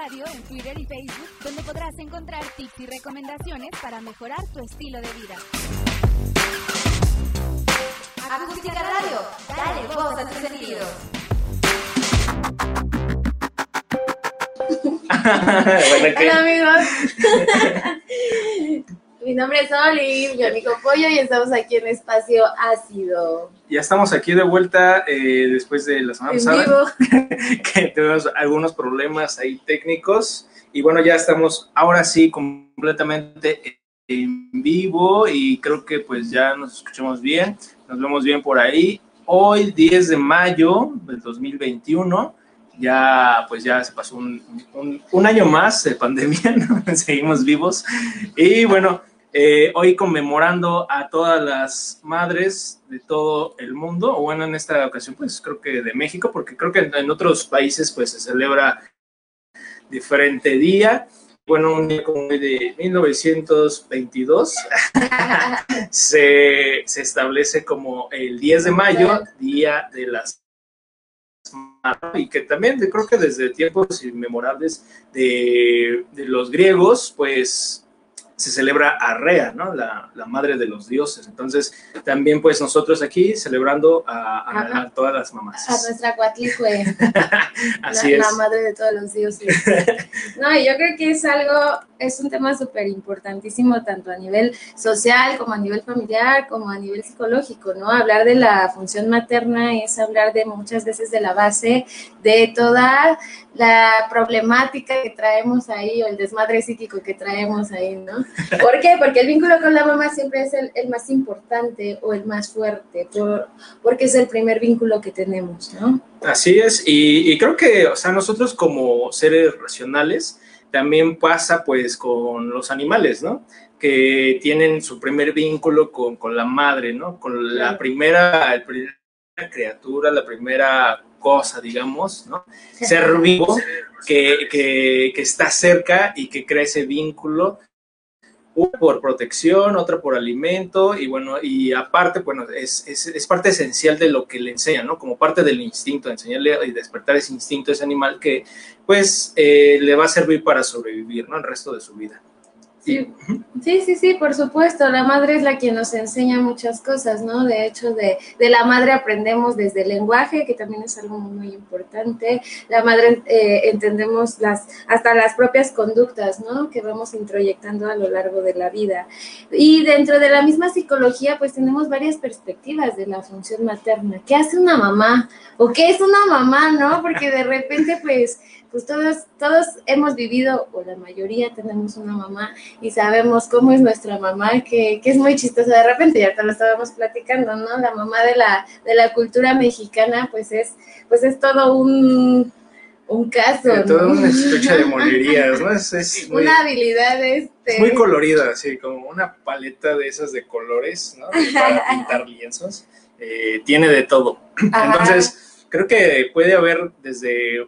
Radio en Twitter y Facebook, donde podrás encontrar tips y recomendaciones para mejorar tu estilo de vida. Acústica Radio, dale voz a tus sentidos. Hola amigos. Mi nombre es Oli, mi amigo Pollo, y estamos aquí en Espacio Ácido. Ya estamos aquí de vuelta eh, después de la semana pasada. que tuvimos algunos problemas ahí técnicos. Y bueno, ya estamos ahora sí completamente en vivo y creo que pues ya nos escuchamos bien, nos vemos bien por ahí. Hoy, 10 de mayo del 2021 ya pues ya se pasó un, un, año más de pandemia, seguimos vivos. Y bueno, eh, hoy conmemorando a todas las madres de todo el mundo, o bueno, en esta ocasión pues creo que de México, porque creo que en, otros países pues se celebra diferente día. Bueno, un día como de 1922 se, se establece como el 10 de mayo, Día de las y que también creo que desde tiempos inmemorables de, de los griegos, pues se celebra a Rea, ¿no? La, la, madre de los dioses. Entonces, también pues nosotros aquí celebrando a, todas las mamás. A nuestra Cuatlicue. Así la, es. La madre de todos los dioses. no, yo creo que es algo, es un tema súper importantísimo, tanto a nivel social como a nivel familiar, como a nivel psicológico, ¿no? Hablar de la función materna es hablar de muchas veces de la base de toda la problemática que traemos ahí o el desmadre psíquico que traemos ahí, ¿no? ¿Por qué? Porque el vínculo con la mamá siempre es el, el más importante o el más fuerte, por, porque es el primer vínculo que tenemos, ¿no? Así es, y, y creo que, o sea, nosotros como seres racionales, también pasa pues con los animales, ¿no? Que tienen su primer vínculo con, con la madre, ¿no? Con la primera, la primera criatura, la primera cosa, digamos, ¿no? Ser vivo que, que, que, está cerca y que crea ese vínculo, una por protección, otra por alimento, y bueno, y aparte, bueno, es, es, es, parte esencial de lo que le enseñan, ¿no? Como parte del instinto, enseñarle y despertar ese instinto, ese animal que, pues, eh, le va a servir para sobrevivir, ¿no? El resto de su vida. Sí, sí, sí, por supuesto. La madre es la que nos enseña muchas cosas, ¿no? De hecho, de, de la madre aprendemos desde el lenguaje, que también es algo muy importante. La madre eh, entendemos las, hasta las propias conductas, ¿no? Que vamos introyectando a lo largo de la vida. Y dentro de la misma psicología, pues tenemos varias perspectivas de la función materna. ¿Qué hace una mamá? ¿O qué es una mamá, no? Porque de repente, pues pues todos, todos hemos vivido, o la mayoría tenemos una mamá y sabemos cómo es nuestra mamá, que, que es muy chistosa de repente, ya te lo estábamos platicando, ¿no? La mamá de la, de la cultura mexicana, pues es, pues es todo un, un caso. ¿no? Toda una estucha de monerías, ¿no? Es, es muy, una habilidad este. muy colorida, así como una paleta de esas de colores, ¿no? Para pintar lienzos. Eh, tiene de todo. Ajá. Entonces, creo que puede haber desde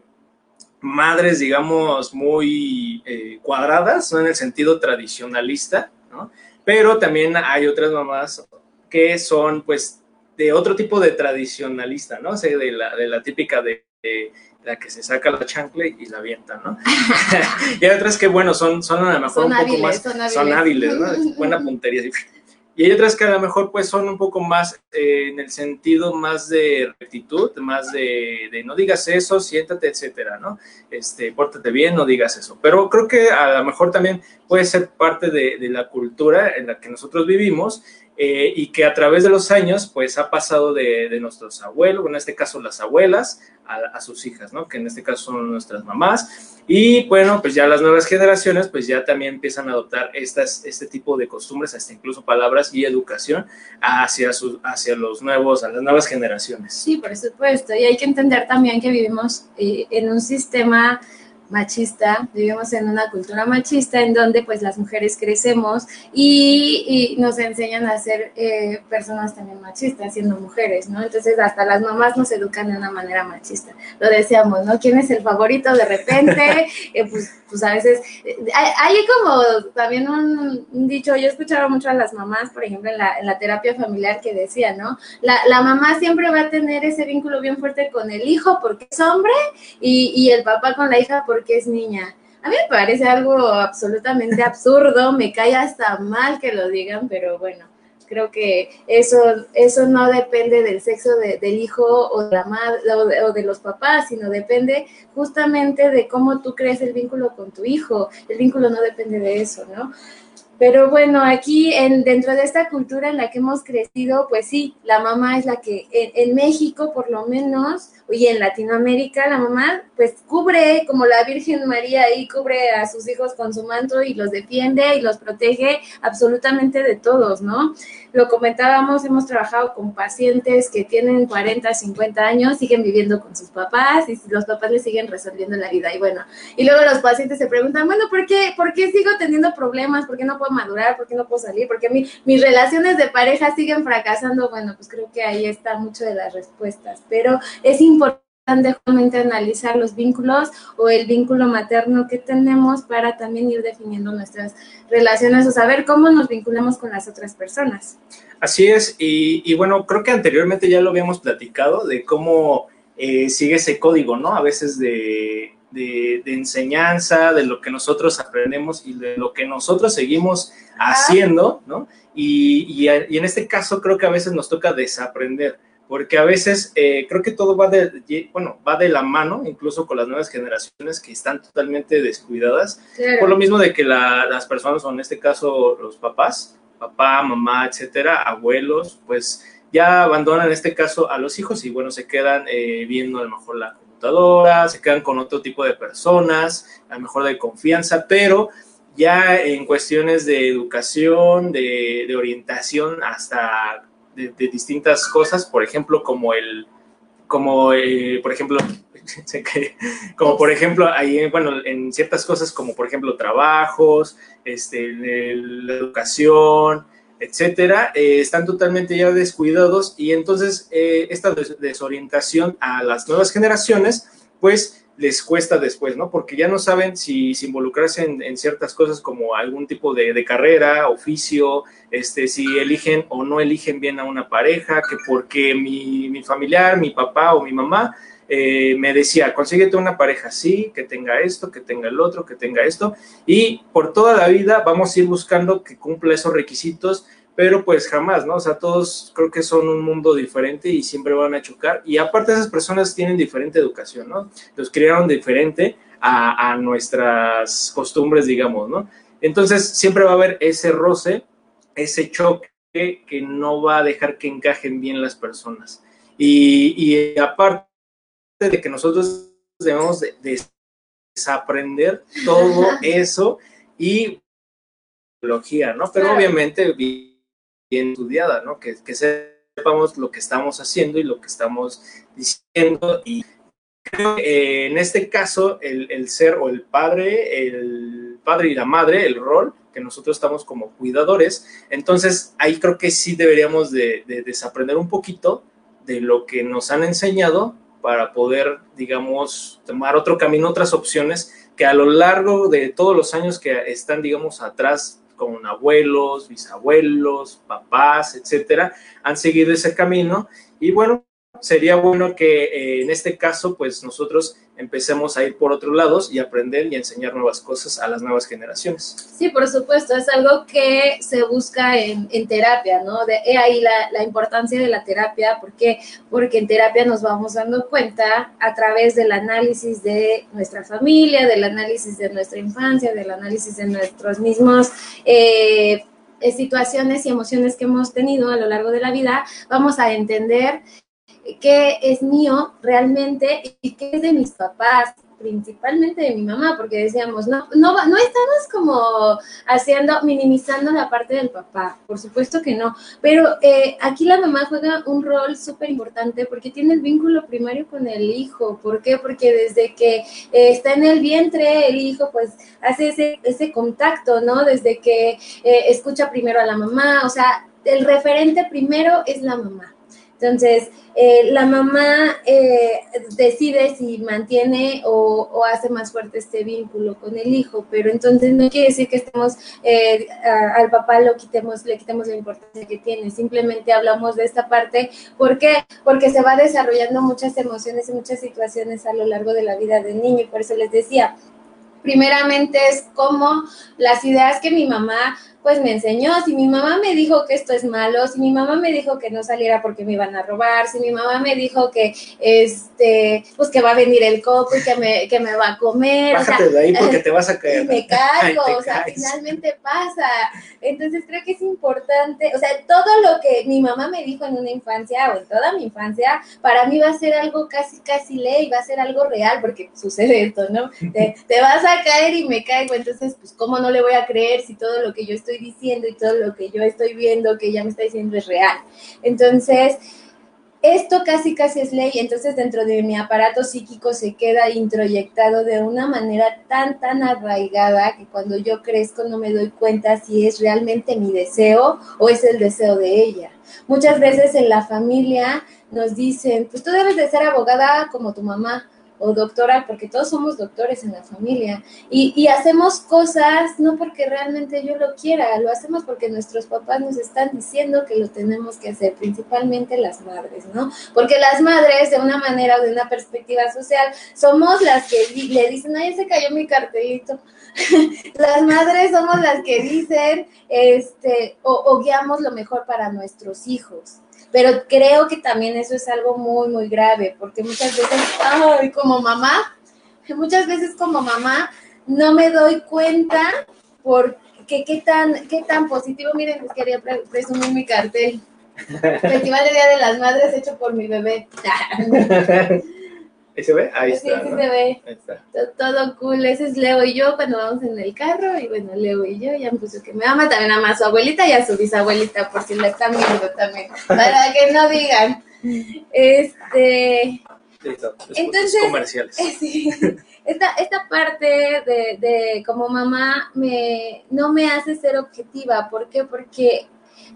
madres, digamos, muy eh, cuadradas, ¿no? En el sentido tradicionalista, ¿no? Pero también hay otras mamás que son, pues, de otro tipo de tradicionalista, ¿no? O sea, de la, de la típica de, de, la que se saca la chancla y la avienta, ¿no? y hay otras que, bueno, son, son a lo mejor son un hábiles, poco más, son hábiles, son hábiles ¿no? Buena puntería. Y hay otras que a lo mejor pues son un poco más eh, en el sentido más de rectitud, más de, de, no digas eso, siéntate, etcétera, ¿no? Este, pórtate bien, no digas eso. Pero creo que a lo mejor también puede ser parte de, de la cultura en la que nosotros vivimos eh, y que a través de los años pues ha pasado de, de nuestros abuelos, en este caso las abuelas, a, a, sus hijas, ¿no? Que en este caso son nuestras mamás. Y bueno, pues ya las nuevas generaciones pues ya también empiezan a adoptar estas, este tipo de costumbres, hasta incluso palabras y educación hacia, sus, hacia los nuevos, a las nuevas generaciones. Sí, por supuesto. Y hay que entender también que vivimos eh, en un sistema machista, vivimos en una cultura machista en donde pues las mujeres crecemos y, y nos enseñan a ser eh, personas también machistas siendo mujeres, ¿no? Entonces hasta las mamás nos educan de una manera machista. Lo decíamos, ¿no? ¿Quién es el favorito de repente? eh, pues, pues a veces eh, hay, hay, como también un, un, dicho, yo escuchaba mucho a las mamás, por ejemplo, en la, en la terapia familiar que decía, ¿no? La, la, mamá siempre va a tener ese vínculo bien fuerte con el hijo porque es hombre y, y el papá con la hija porque porque es niña. A mí me parece algo absolutamente absurdo, me cae hasta mal que lo digan, pero bueno, creo que eso, eso no depende del sexo del hijo o de la madre o de, los papás, sino depende justamente de cómo tú crees el vínculo con tu hijo. El vínculo no depende de eso, ¿no? Pero bueno, aquí en, dentro de esta cultura en la que hemos crecido, pues sí, la mamá es la que en, México por lo menos, y en Latinoamérica, la mamá pues cubre como la Virgen María ahí, cubre a sus hijos con su manto y los defiende y los protege absolutamente de todos, ¿no? Lo comentábamos, hemos trabajado con pacientes que tienen 40, 50 años, siguen viviendo con sus papás y los papás les siguen resolviendo la vida. Y bueno, y luego los pacientes se preguntan, bueno, ¿por qué, ¿por qué sigo teniendo problemas? ¿Por qué no puedo madurar, por qué no puedo salir, por qué mis relaciones de pareja siguen fracasando. Bueno, pues creo que ahí está mucho de las respuestas, pero es importante justamente analizar los vínculos o el vínculo materno que tenemos para también ir definiendo nuestras relaciones o saber cómo nos vinculamos con las otras personas. Así es, y, bueno, creo que anteriormente ya lo habíamos platicado de cómo eh, sigue ese código, ¿no? A veces de, de, enseñanza, de lo que nosotros aprendemos y de lo que nosotros seguimos haciendo, ¿no? Y, en este caso creo que a veces nos toca desaprender, porque a veces eh, creo que todo va de, bueno, va de la mano, incluso con las nuevas generaciones que están totalmente descuidadas, por lo mismo de que las personas, o en este caso los papás, papá, mamá, etcétera, abuelos, pues ya abandonan en este caso a los hijos y bueno, se quedan eh, viendo a lo mejor la se quedan con otro tipo de personas, a lo mejor de confianza, pero ya en cuestiones de educación, de, orientación, hasta de, distintas cosas, por ejemplo, como el, como eh, por ejemplo, como por ejemplo, ahí, bueno, en ciertas cosas como por ejemplo trabajos, este, la educación, etcétera, eh, están totalmente ya descuidados y entonces eh, esta desorientación a las nuevas generaciones, pues les cuesta después, ¿no? Porque ya no saben si, involucrarse en, ciertas cosas como algún tipo de, carrera, oficio, este, si eligen o no eligen bien a una pareja, que porque mi, mi familiar, mi papá o mi mamá eh, me decía, consíguete una pareja así, que tenga esto, que tenga el otro, que tenga esto, y por toda la vida vamos a ir buscando que cumpla esos requisitos, pero pues jamás, ¿no? O sea, todos creo que son un mundo diferente y siempre van a chocar, y aparte esas personas tienen diferente educación, ¿no? Los criaron diferente a, a nuestras costumbres, digamos, ¿no? Entonces siempre va a haber ese roce, ese choque que no va a dejar que encajen bien las personas. Y, y aparte, de que nosotros debemos de, desaprender todo eso y ¿no? Pero obviamente bien, estudiada, ¿no? Que, sepamos lo que estamos haciendo y lo que estamos diciendo y creo que eh, en este caso el, ser o el padre, el padre y la madre, el rol que nosotros estamos como cuidadores, entonces ahí creo que sí deberíamos de desaprender un poquito de lo que nos han enseñado para poder, digamos, tomar otro camino, otras opciones que a lo largo de todos los años que están, digamos, atrás con abuelos, bisabuelos, papás, etcétera, han seguido ese camino. Y bueno, sería bueno que eh, en este caso, pues nosotros empecemos a ir por otros lados y aprender y enseñar nuevas cosas a las nuevas generaciones. Sí, por supuesto, es algo que se busca en, terapia, ¿no? De ahí la, importancia de la terapia, ¿por qué? Porque en terapia nos vamos dando cuenta a través del análisis de nuestra familia, del análisis de nuestra infancia, del análisis de nuestros mismos... Eh, situaciones y emociones que hemos tenido a lo largo de la vida, vamos a entender qué es mío realmente y qué es de mis papás, principalmente de mi mamá, porque decíamos, no, no, no estamos como haciendo, minimizando la parte del papá, por supuesto que no, pero eh, aquí la mamá juega un rol súper importante porque tiene el vínculo primario con el hijo, ¿por qué? Porque desde que eh, está en el vientre, el hijo pues hace ese, ese contacto, ¿no? Desde que eh, escucha primero a la mamá, o sea, el referente primero es la mamá. Entonces, eh, la mamá eh, decide si mantiene o, hace más fuerte este vínculo con el hijo, pero entonces no quiere decir que estemos eh, al papá lo quitemos, le quitemos la importancia que tiene. Simplemente hablamos de esta parte. ¿Por qué? Porque se va desarrollando muchas emociones y muchas situaciones a lo largo de la vida del niño. Y por eso les decía, Primeramente es como las ideas que mi mamá pues me enseñó. Si mi mamá me dijo que esto es malo, si mi mamá me dijo que no saliera porque me iban a robar, si mi mamá me dijo que este, pues que va a venir el copo y que me, que me va a comer. Bájate de ahí porque te vas a caer. me caigo, o sea, finalmente pasa. Entonces creo que es importante, o sea, todo lo que mi mamá me dijo en una infancia o en toda mi infancia, para mí va a ser algo casi, casi ley, va a ser algo real, porque sucede esto, ¿no? Te, te vas a caer y me caigo, entonces, pues, ¿cómo no le voy a creer si todo lo que yo estoy diciendo y todo lo que yo estoy viendo que ella me está diciendo es real. Entonces, esto casi casi es ley, entonces dentro de mi aparato psíquico se queda introyectado de una manera tan, tan arraigada que cuando yo crezco no me doy cuenta si es realmente mi deseo o es el deseo de ella. Muchas veces en la familia nos dicen, pues tú debes de ser abogada como tu mamá, o doctora, porque todos somos doctores en la familia, y, y, hacemos cosas no porque realmente yo lo quiera, lo hacemos porque nuestros papás nos están diciendo que lo tenemos que hacer, principalmente las madres, ¿no? Porque las madres, de una manera o de una perspectiva social, somos las que le dicen, ay, se cayó mi cartelito. las madres somos las que dicen, este, o, o guiamos lo mejor para nuestros hijos. Pero creo que también eso es algo muy, muy grave, porque muchas veces, ay, como mamá, muchas veces como mamá no me doy cuenta porque qué tan, qué tan positivo, miren, les quería presumir mi cartel. Festival de Día de las Madres hecho por mi bebé. ¿Y se ve? Ahí está. Sí, sí se ve. Ahí está. Todo, cool. Ese es Leo y yo cuando vamos en el carro. Y bueno, Leo y yo ya me puso que me ama también ama a su abuelita y a su bisabuelita, por si la están viendo también. Para que no digan. Este. Entonces. Comerciales. Sí. Esta, esta parte de, de como mamá me, no me hace ser objetiva. ¿Por qué? Porque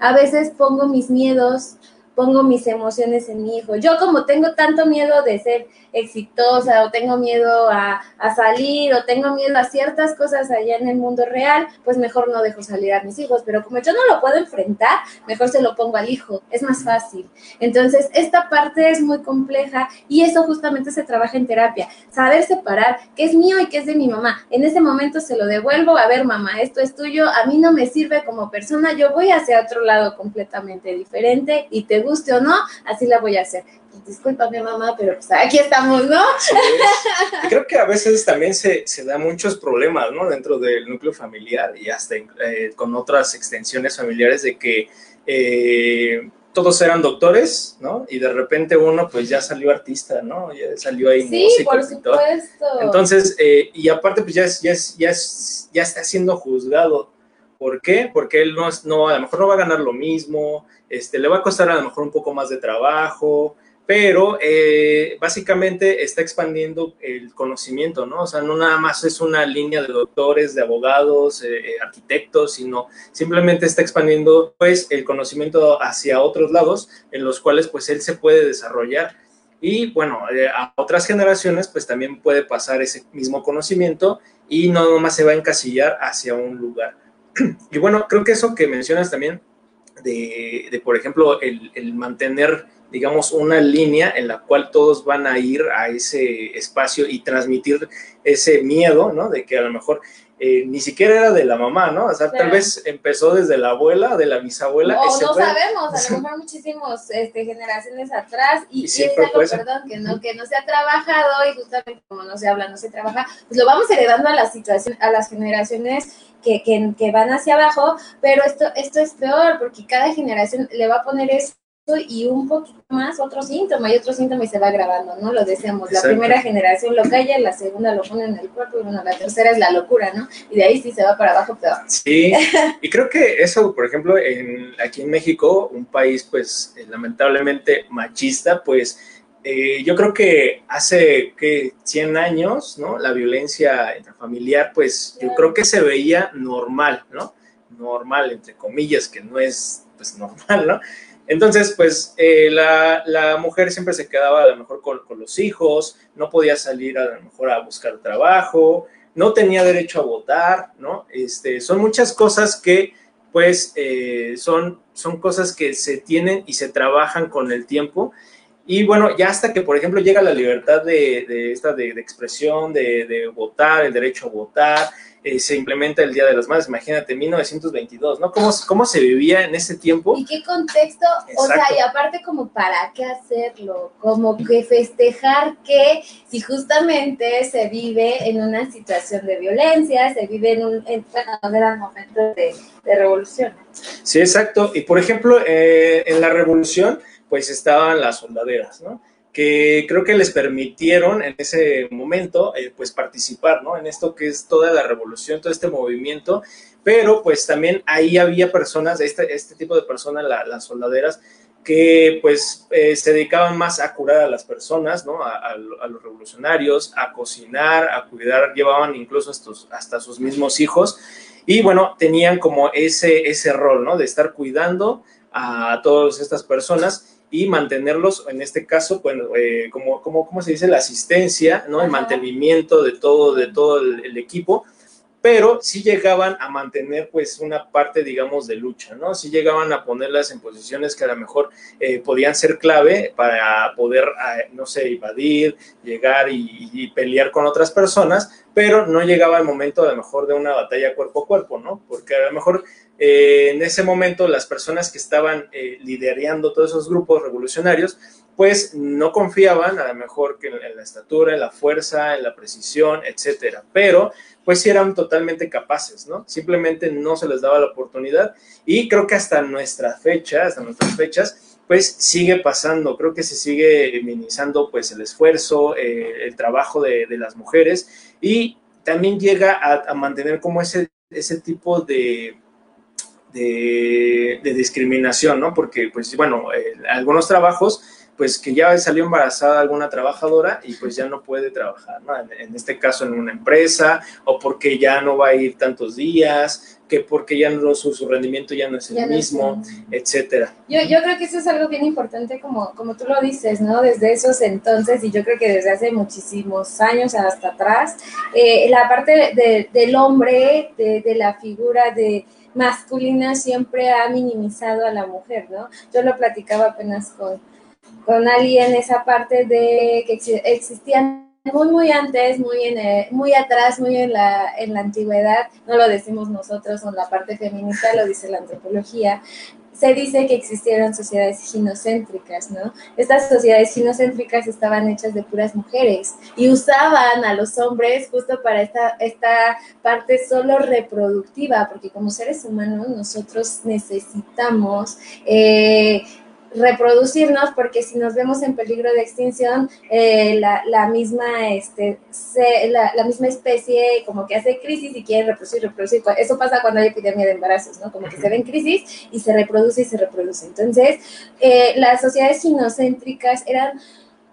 a veces pongo mis miedos pongo mis emociones en mi hijo. Yo como tengo tanto miedo de ser exitosa o tengo miedo a, salir o tengo miedo a ciertas cosas allá en el mundo real, pues mejor no dejo salir a mis hijos. Pero como yo no lo puedo enfrentar, mejor se lo pongo al hijo. Es más fácil. Entonces, esta parte es muy compleja y eso justamente se trabaja en terapia. Saber separar qué es mío y qué es de mi mamá. En ese momento se lo devuelvo. A ver, mamá, esto es tuyo. A mí no me sirve como persona. Yo voy hacia otro lado completamente diferente y te guste o no, así la voy a hacer. Disculpa mi mamá, pero pues aquí estamos, ¿no? y creo que a veces también se, se da muchos problemas, ¿no? Dentro del núcleo familiar y hasta eh, con otras extensiones familiares de que eh, todos eran doctores, ¿no? Y de repente uno pues ya salió artista, ¿no? Ya salió ahí sí, por supuesto. Entonces, eh, y aparte pues ya, ya, ya, ya está siendo juzgado ¿Por qué? Porque él no, no, a lo mejor no va a ganar lo mismo, este, le va a costar a lo mejor un poco más de trabajo, pero eh, básicamente está expandiendo el conocimiento, ¿no? O sea, no nada más es una línea de doctores, de abogados, eh, eh, arquitectos, sino simplemente está expandiendo, pues, el conocimiento hacia otros lados en los cuales, pues, él se puede desarrollar. Y, bueno, a otras generaciones, pues, también puede pasar ese mismo conocimiento y no nomás se va a encasillar hacia un lugar. Y bueno, creo que eso que mencionas también de, por ejemplo, el, mantener, digamos, una línea en la cual todos van a ir a ese espacio y transmitir ese miedo, ¿no? De que a lo mejor eh, ni siquiera era de la mamá, ¿no? O sea, tal vez empezó desde la abuela, de la bisabuela. No, no sabemos, a lo mejor muchísimos este, generaciones atrás y, y, es algo, perdón, que no, que no se ha trabajado y justamente como no se habla, no se trabaja, pues lo vamos heredando a las situaciones, a las generaciones que, que, que, van hacia abajo, pero esto, esto es peor porque cada generación le va a poner eso y un poquito más otro síntoma y otro síntoma y se va grabando, ¿no? Lo decíamos, la primera generación lo calla, la segunda lo pone en el cuerpo y bueno, la tercera es la locura, ¿no? Y de ahí sí se va para abajo peor. Sí, y creo que eso, por ejemplo, en, aquí en México, un país pues eh, lamentablemente machista, pues eh, yo creo que hace que 100 años, ¿no? La violencia intrafamiliar, pues yo creo que se veía normal, ¿no? Normal, entre comillas, que no es pues normal, ¿no? Entonces, pues eh, la, mujer siempre se quedaba a lo mejor con, los hijos, no podía salir a lo mejor a buscar trabajo, no tenía derecho a votar, ¿no? Este, son muchas cosas que pues eh, son, son cosas que se tienen y se trabajan con el tiempo Y bueno, ya hasta que, por ejemplo, llega la libertad de, esta de, expresión, de, votar, el derecho a votar, eh, se implementa el Día de las Madres, imagínate, 1922, ¿no? ¿Cómo, ¿Cómo se vivía en ese tiempo? ¿Y qué contexto? O sea, y aparte como para qué hacerlo, como que festejar que si justamente se vive en una situación de violencia, se vive en un, en, momento de, revolución. Sí, exacto. Y por ejemplo, eh, en la revolución, pues estaban las soldaderas, ¿no? que creo que les permitieron en ese momento eh, pues participar ¿no? en esto que es toda la revolución, todo este movimiento, pero pues también ahí había personas, este, este tipo de personas, las soldaderas, que pues eh, se dedicaban más a curar a las personas, ¿no? A, los revolucionarios, a cocinar, a cuidar, llevaban incluso hasta sus mismos hijos y bueno, tenían como ese, ese rol, ¿no? De estar cuidando a todas estas personas y mantenerlos, en este caso, bueno, eh, como, como, ¿cómo se dice? La asistencia, ¿no? El mantenimiento de todo, de todo el, equipo, pero sí llegaban a mantener pues una parte, digamos, de lucha, ¿no? Sí llegaban a ponerlas en posiciones que a lo mejor eh, podían ser clave para poder, eh, no sé, invadir, llegar y, y, pelear con otras personas, pero no llegaba el momento a lo mejor de una batalla cuerpo a cuerpo, ¿no? Porque a lo mejor eh, en ese momento las personas que estaban eh, liderando todos esos grupos revolucionarios, pues no confiaban a lo mejor que en, la estatura, en la fuerza, en la precisión, etcétera, pero pues sí eran totalmente capaces, ¿no? Simplemente no se les daba la oportunidad. Y creo que hasta nuestra fecha, hasta nuestras fechas, pues sigue pasando, creo que se sigue minimizando pues el esfuerzo, eh, el trabajo de, las mujeres. Y también llega a, mantener como ese, ese tipo de, de, discriminación, ¿no? Porque, pues, bueno, algunos trabajos, pues que ya salió embarazada alguna trabajadora y pues ya no puede trabajar, ¿no? En, este caso en una empresa, o porque ya no va a ir tantos días, que porque ya no su, su rendimiento ya no es el mismo, etcétera. Yo, yo creo que eso es algo bien importante, como, como tú lo dices, ¿no? Desde esos entonces, y yo creo que desde hace muchísimos años hasta atrás, eh, la parte de, del hombre, de, de la figura de masculina siempre ha minimizado a la mujer, ¿no? Yo lo platicaba apenas con, con alguien, esa parte de que existían muy, muy antes, muy, en muy atrás, muy en la, en la antigüedad, no lo decimos nosotros, en la parte feminista lo dice la antropología, se dice que existieron sociedades ginocéntricas, ¿no? Estas sociedades ginocéntricas estaban hechas de puras mujeres y usaban a los hombres justo para esta, esta parte solo reproductiva, porque como seres humanos nosotros necesitamos eh, reproducirnos porque si nos vemos en peligro de extinción, eh, la, misma, este, la, misma especie como que hace crisis y quiere reproducir, reproducir. Eso pasa cuando hay epidemia de embarazos, ¿no? Como que se ve en crisis y se reproduce y se reproduce. Entonces, eh, las sociedades ginocéntricas eran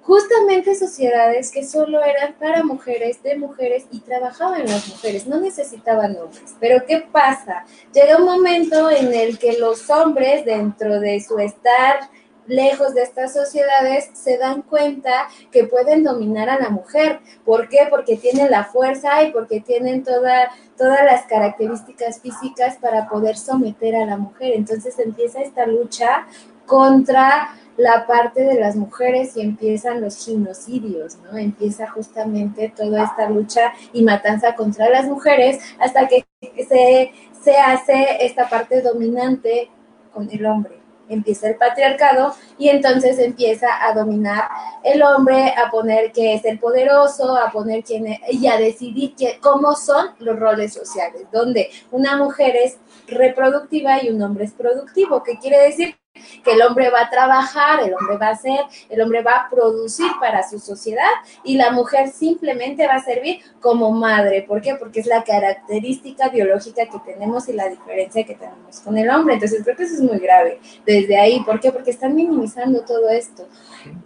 justamente sociedades que solo eran para mujeres, de mujeres y trabajaban las mujeres, no necesitaban hombres. Pero ¿qué pasa? Llega un momento en el que los hombres, dentro de su estar lejos de estas sociedades, se dan cuenta que pueden dominar a la mujer. ¿Por qué? Porque tienen la fuerza y porque tienen toda, todas las características físicas para poder someter a la mujer. Entonces empieza esta lucha contra la parte de las mujeres y empiezan los genocidios, ¿no? Empieza justamente toda esta lucha y matanza contra las mujeres hasta que se, se hace esta parte dominante con el hombre. Empieza el patriarcado y entonces empieza a dominar el hombre, a poner que es el poderoso, a poner quién es, y a decidir que, cómo son los roles sociales, donde una mujer es reproductiva y un hombre es productivo. ¿Qué quiere decir? Que el hombre va a trabajar, el hombre va a hacer, el hombre va a producir para su sociedad y la mujer simplemente va a servir como madre. ¿Por qué? Porque es la característica biológica que tenemos y la diferencia que tenemos con el hombre. Entonces creo que eso es muy grave desde ahí. ¿Por qué? Porque están minimizando todo esto.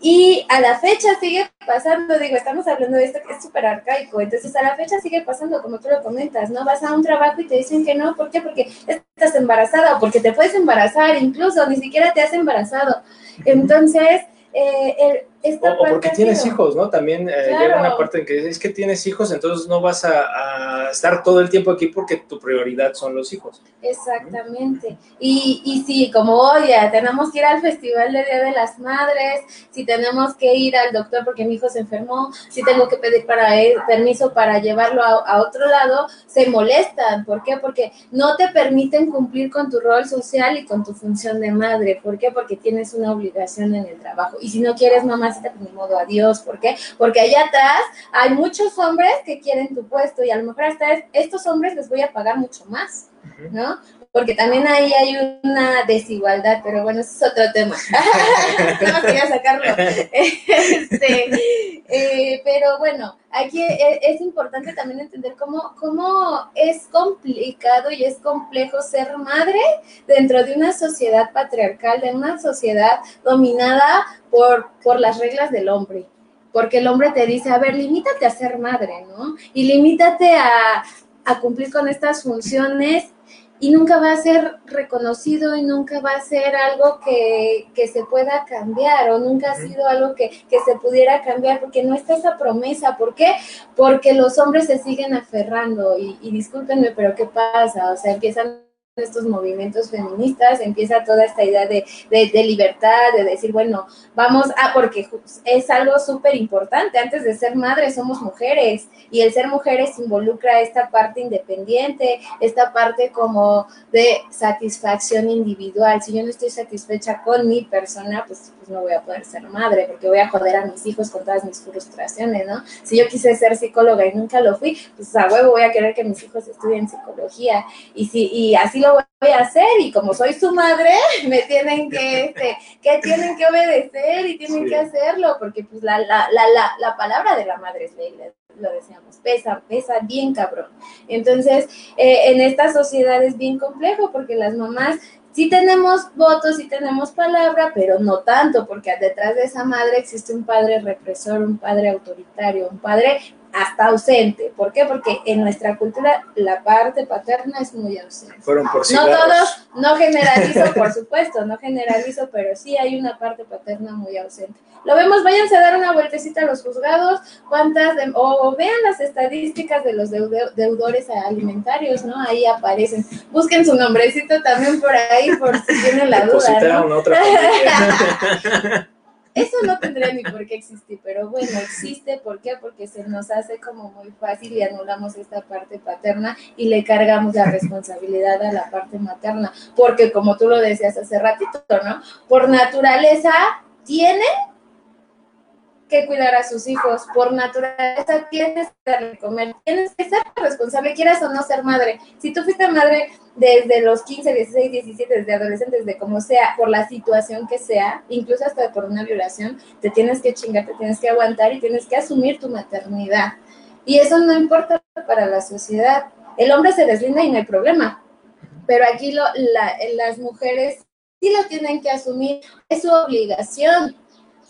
Y a la fecha sigue pasando, digo, estamos hablando de esto que es súper arcaico, entonces a la fecha sigue pasando, como tú lo comentas, ¿no? Vas a un trabajo y te dicen que no, ¿por qué? Porque estás embarazada o porque te puedes embarazar, incluso ni siquiera te has embarazado. Entonces, eh, o, porque tienes hijos, ¿no? También eh, llega una parte en que es que tienes hijos, entonces no vas a, estar todo el tiempo aquí porque tu prioridad son los hijos. Exactamente. Y, y sí, como oye, tenemos que ir al festival de Día de las Madres, si tenemos que ir al doctor porque mi hijo se enfermó, si tengo que pedir para él, permiso para llevarlo a, a otro lado, se molestan. ¿Por qué? Porque no te permiten cumplir con tu rol social y con tu función de madre. ¿Por qué? Porque tienes una obligación en el trabajo. Y si no quieres pues ni modo, adiós. ¿Por qué? Porque allá atrás hay muchos hombres que quieren tu puesto y a lo mejor hasta estos hombres les voy a pagar mucho más, ¿no? Porque también ahí hay una desigualdad, pero bueno, ese es otro tema. no quería sacarlo. Este, eh, pero bueno, aquí e, es, importante también entender cómo, cómo es complicado y es complejo ser madre dentro de una sociedad patriarcal, de una sociedad dominada por, por las reglas del hombre porque el hombre te dice, a ver, limítate a ser madre, ¿no? Y limítate a, a cumplir con estas funciones y nunca va a ser reconocido y nunca va a ser algo que, se pueda cambiar o nunca ha sido algo que, se pudiera cambiar porque no está esa promesa. ¿Por qué? Porque los hombres se siguen aferrando y, y discúlpenme, pero ¿qué pasa? O sea, empiezan estos movimientos feministas, empieza toda esta idea de, de, libertad, de decir, bueno, vamos a, porque es algo súper importante, antes de ser madres somos mujeres y el ser mujeres involucra esta parte independiente, esta parte como de satisfacción individual. Si yo no estoy satisfecha con mi persona, pues, pues no voy a poder ser madre porque voy a joder a mis hijos con todas mis frustraciones, ¿no? Si yo quise ser psicóloga y nunca lo fui, pues a huevo voy a querer que mis hijos estudien psicología y, si, y así voy a hacer y como soy su madre, me tienen que, este, que tienen que obedecer y tienen que hacerlo, porque pues la, la, la, la, palabra de la madre es ley, lo decíamos, pesa, pesa bien cabrón. Entonces, eh, en esta sociedad es bien complejo porque las mamás sí tenemos votos, sí tenemos palabra, pero no tanto, porque detrás de esa madre existe un padre represor, un padre autoritario, un padre hasta ausente. ¿Por qué? Porque en nuestra cultura la parte paterna es muy ausente. Fueron por No todos, no generalizo, por supuesto, no generalizo, pero sí hay una parte paterna muy ausente. Lo vemos, váyanse a dar una vueltecita a los juzgados, cuántas, o, vean las estadísticas de los deudores alimentarios, ¿no? Ahí aparecen. Busquen su nombrecito también por ahí, por si tienen la duda. ¿no? Otra Eso no tendría ni por qué existir, pero bueno, existe. ¿Por qué? Porque se nos hace como muy fácil y anulamos esta parte paterna y le cargamos la responsabilidad a la parte materna. Porque como tú lo decías hace ratito, ¿no? Por naturaleza tiene que cuidar a sus hijos. Por naturaleza tienes que darle comer. Tienes que ser responsable, quieras o no ser madre. Si tú fuiste madre desde los 15, 16, 17, desde adolescentes, de como sea, por la situación que sea, incluso hasta por una violación, te tienes que chingar, te tienes que aguantar y tienes que asumir tu maternidad. Y eso no importa para la sociedad. El hombre se deslinda y no hay problema. Pero aquí lo, las mujeres sí lo tienen que asumir, es su obligación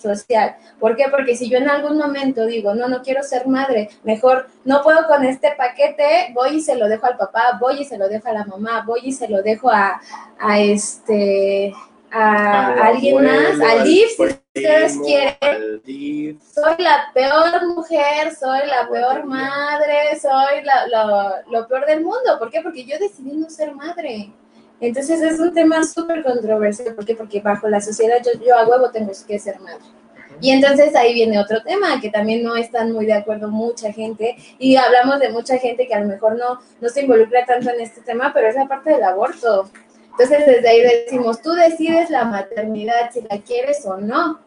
social. ¿Por qué? Porque si yo en algún momento digo, no, no quiero ser madre, mejor no puedo con este paquete, voy y se lo dejo al papá, voy y se lo dejo a la mamá, voy y se lo dejo a, a este a, alguien más, al DIF, si ustedes quieren. Soy la peor mujer, soy la peor madre, soy lo, lo peor del mundo. ¿Por qué? Porque yo decidí no ser madre. Entonces es un tema súper controversial. ¿Por qué? Porque bajo la sociedad yo, yo a huevo tengo que ser madre. Y entonces ahí viene otro tema que también no están muy de acuerdo mucha gente y hablamos de mucha gente que a lo mejor no, no se involucra tanto en este tema, pero es la parte del aborto. Entonces desde ahí decimos, tú decides la maternidad si la quieres o no.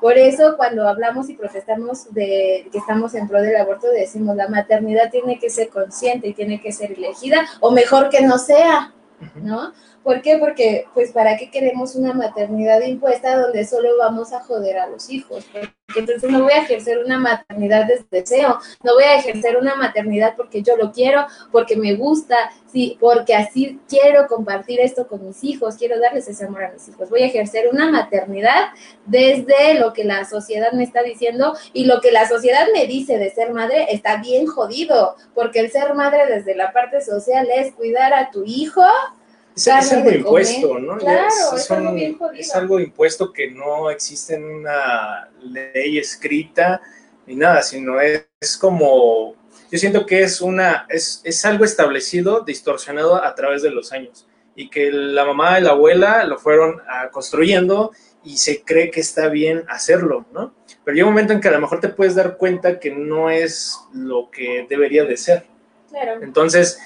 Por eso cuando hablamos y protestamos de que estamos en pro del aborto decimos la maternidad tiene que ser consciente y tiene que ser elegida o mejor que no sea. ¿No? ¿Por qué? Porque, pues, ¿para qué queremos una maternidad impuesta donde solo vamos a joder a los hijos? Porque entonces no voy a ejercer una maternidad desde deseo, no voy a ejercer una maternidad porque yo lo quiero, porque me gusta, sí, porque así quiero compartir esto con mis hijos, quiero darles ese amor a mis hijos. Voy a ejercer una maternidad desde lo que la sociedad me está diciendo y lo que la sociedad me dice de ser madre está bien jodido, porque el ser madre desde la parte social es cuidar a tu hijo es, algo impuesto, ¿no? Claro, es, algo bien jodido. Es algo impuesto que no existe en una ley escrita ni nada, sino es, como, yo siento que es una, es, es algo establecido, distorsionado a través de los años y que la mamá y la abuela lo fueron ah, construyendo y se cree que está bien hacerlo, ¿no? Pero llega un momento en que a lo mejor te puedes dar cuenta que no es lo que debería de ser. Claro. Entonces,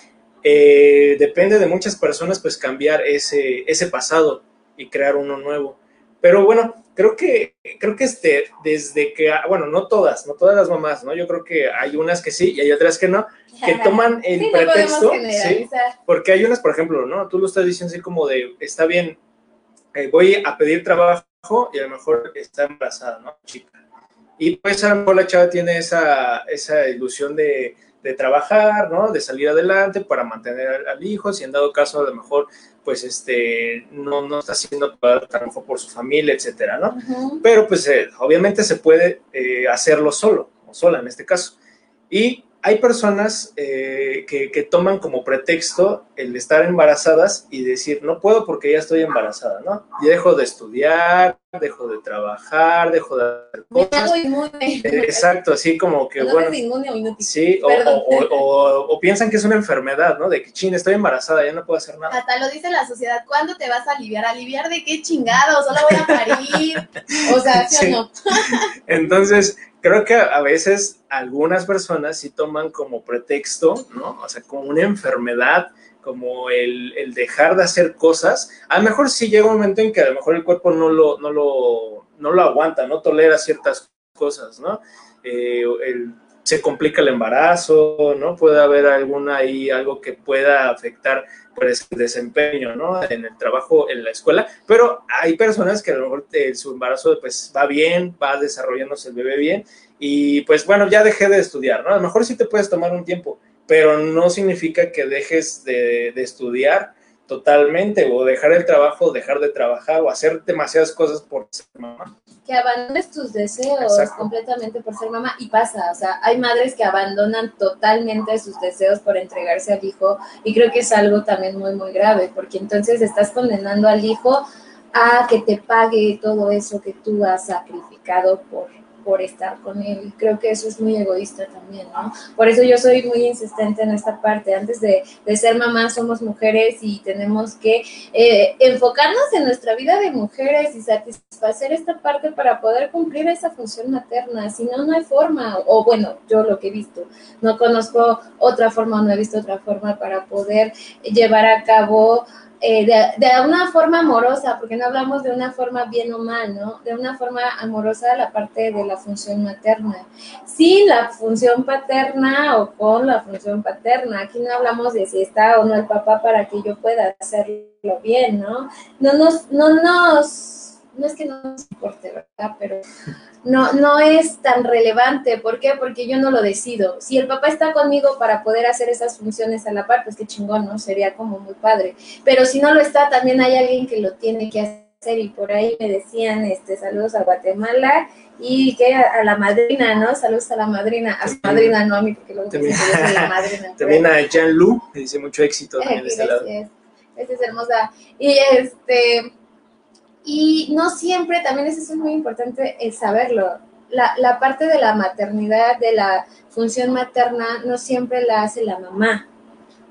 eh, depende de muchas personas pues cambiar ese, ese pasado y crear uno nuevo. Pero bueno, creo que, creo que este, desde que, bueno, no todas, no todas las mamás, ¿no? Yo creo que hay unas que sí y hay otras que no, que toman el pretexto, ¿sí? Porque hay unas, por ejemplo, ¿no? Tú lo estás diciendo así como de, está bien, eh, voy a pedir trabajo y a lo mejor está embarazada, ¿no? Chica. Y pues a lo mejor la chava tiene esa, esa ilusión de, de trabajar, ¿no? De salir adelante para mantener al, hijo, si en dado caso a lo mejor, pues, este, no, no está haciendo trabajo por su familia, etcétera, ¿no? Pero, pues, eh, obviamente se puede eh, hacerlo solo, o sola en este caso. Y hay personas eh, que, toman como pretexto el estar embarazadas y decir, no puedo porque ya estoy embarazada, ¿no? Y dejo de estudiar, dejo de trabajar, dejo de hacer cosas. Eh, exacto, así como que, bueno. Sí, o, piensan que es una enfermedad, ¿no? De que, ching, estoy embarazada, ya no puedo hacer nada. Hasta lo dice la sociedad, ¿cuándo te vas a aliviar? ¿Aliviar de qué chingado? Solo voy a parir. o sea, ¿sí, o no? Entonces, creo que a veces algunas personas sí toman como pretexto, ¿no? O sea, como una enfermedad, como el, dejar de hacer cosas. A lo mejor sí llega un momento en que a lo mejor el cuerpo no lo, no lo, no lo aguanta, no tolera ciertas cosas, ¿no? Eh, se complica el embarazo, ¿no? Puede haber alguna ahí, algo que pueda afectar pues, el desempeño, ¿no? En el trabajo, en la escuela, pero hay personas que a lo mejor eh, su embarazo pues va bien, va desarrollándose el bebé bien y pues bueno, ya dejé de estudiar, ¿no? A lo mejor sí te puedes tomar un tiempo, pero no significa que dejes de, de estudiar totalmente o dejar el trabajo, dejar de trabajar o hacer demasiadas cosas por ser mamá. Que abandones tus deseos completamente por ser mamá y pasa, o sea, hay madres que abandonan totalmente sus deseos por entregarse al hijo y creo que es algo también muy, muy grave porque entonces estás condenando al hijo a que te pague todo eso que tú has sacrificado por por estar con él. Creo que eso es muy egoísta también, ¿no? Por eso yo soy muy insistente en esta parte. Antes de, ser mamá somos mujeres y tenemos que eh, enfocarnos en nuestra vida de mujeres y satisfacer esta parte para poder cumplir esa función materna. Si no, no hay forma, o bueno, yo lo que he visto, no conozco otra forma, no he visto otra forma para poder llevar a cabo eh, de, una forma amorosa, porque no hablamos de una forma bien o mal, ¿no? De una forma amorosa la parte de la función materna. Sin la función paterna o con la función paterna. Aquí no hablamos de si está o no el papá para que yo pueda hacerlo bien, ¿no? No nos, no nos no es que no nos importe, ¿verdad? Pero no, no es tan relevante. ¿Por qué? Porque yo no lo decido. Si el papá está conmigo para poder hacer esas funciones a la par, pues qué chingón, ¿no? Sería como muy padre. Pero si no lo está, también hay alguien que lo tiene que hacer. Y por ahí me decían, este, saludos a Guatemala y que a, la madrina, ¿no? Saludos a la madrina, a su madrina, no a mí, porque luego también, a la madrina. También a Jean Lu, que dice mucho éxito también de este lado. Esa es hermosa. Y este y no siempre, también eso es muy importante el saberlo. La, la, parte de la maternidad, de la función materna, no siempre la hace la mamá,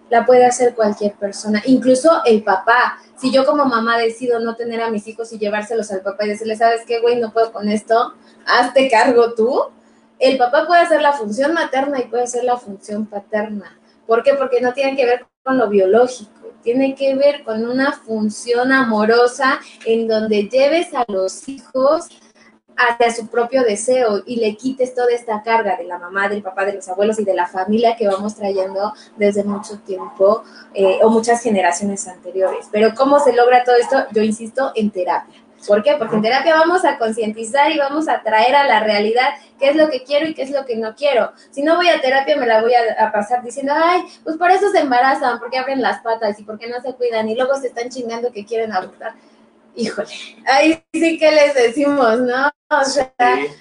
la puede hacer cualquier persona, incluso el papá. Si yo como mamá decido no tener a mis hijos y llevárselos al papá y decirle, ¿sabes qué, güey? No puedo con esto, hazte cargo tú. El papá puede hacer la función materna y puede hacer la función paterna. ¿Por qué? Porque no tiene que ver con lo biológico tiene que ver con una función amorosa en donde lleves a los hijos hacia su propio deseo y le quites toda esta carga de la mamá, del papá, de los abuelos y de la familia que vamos trayendo desde mucho tiempo eh, o muchas generaciones anteriores. Pero ¿cómo se logra todo esto? Yo insisto en terapia. ¿Por qué? Porque en terapia vamos a concientizar y vamos a traer a la realidad qué es lo que quiero y qué es lo que no quiero. Si no voy a terapia, me la voy a, pasar diciendo, ay, pues por eso se embarazan, porque abren las patas y porque no se cuidan y luego se están chingando que quieren abortar. Híjole, ahí sí que les decimos, ¿no? O sea,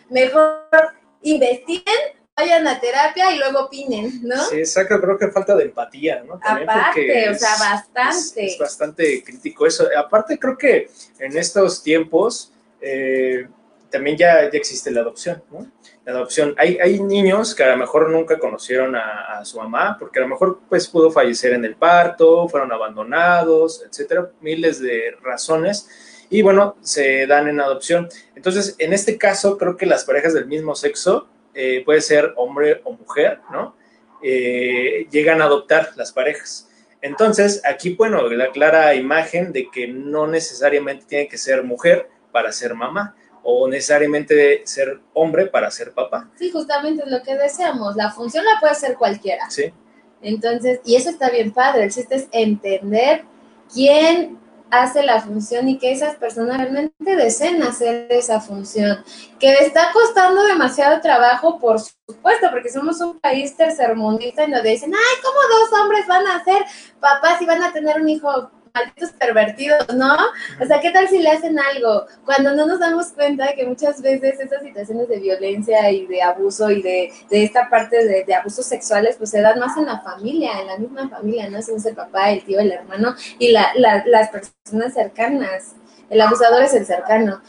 mejor investiguen vayan a terapia y luego opinen, ¿no? Sí, exacto, creo que falta de empatía, ¿no? Aparte, o sea, bastante. Es, bastante crítico eso. Aparte, creo que en estos tiempos eh, también ya, ya existe la adopción, ¿no? La adopción. Hay, hay niños que a lo mejor nunca conocieron a, a, su mamá, porque a lo mejor pues pudo fallecer en el parto, fueron abandonados, etcétera, miles de razones y bueno, se dan en adopción. Entonces, en este caso, creo que las parejas del mismo sexo, eh, puede ser hombre o mujer, ¿no? Eh, llegan a adoptar las parejas. Entonces, aquí, bueno, la clara imagen de que no necesariamente tiene que ser mujer para ser mamá o necesariamente ser hombre para ser papá. Sí, justamente es lo que deseamos. La función la puede hacer cualquiera. Sí. Entonces, y eso está bien padre. El chiste es entender quién hace la función y que esas personas realmente deseen hacer esa función. Que está costando demasiado trabajo, por supuesto, porque somos un país tercermundista y nos dicen, ay, ¿cómo dos hombres van a ser papás y van a tener un hijo? Malditos pervertidos, ¿no? O sea, ¿qué tal si le hacen algo? Cuando no nos damos cuenta de que muchas veces estas situaciones de violencia y de abuso y de, de esta parte de, abusos sexuales, pues se dan más en la familia, en la misma familia, ¿no? Si es el papá, el tío, el hermano y la, la, las personas cercanas. El abusador es el cercano.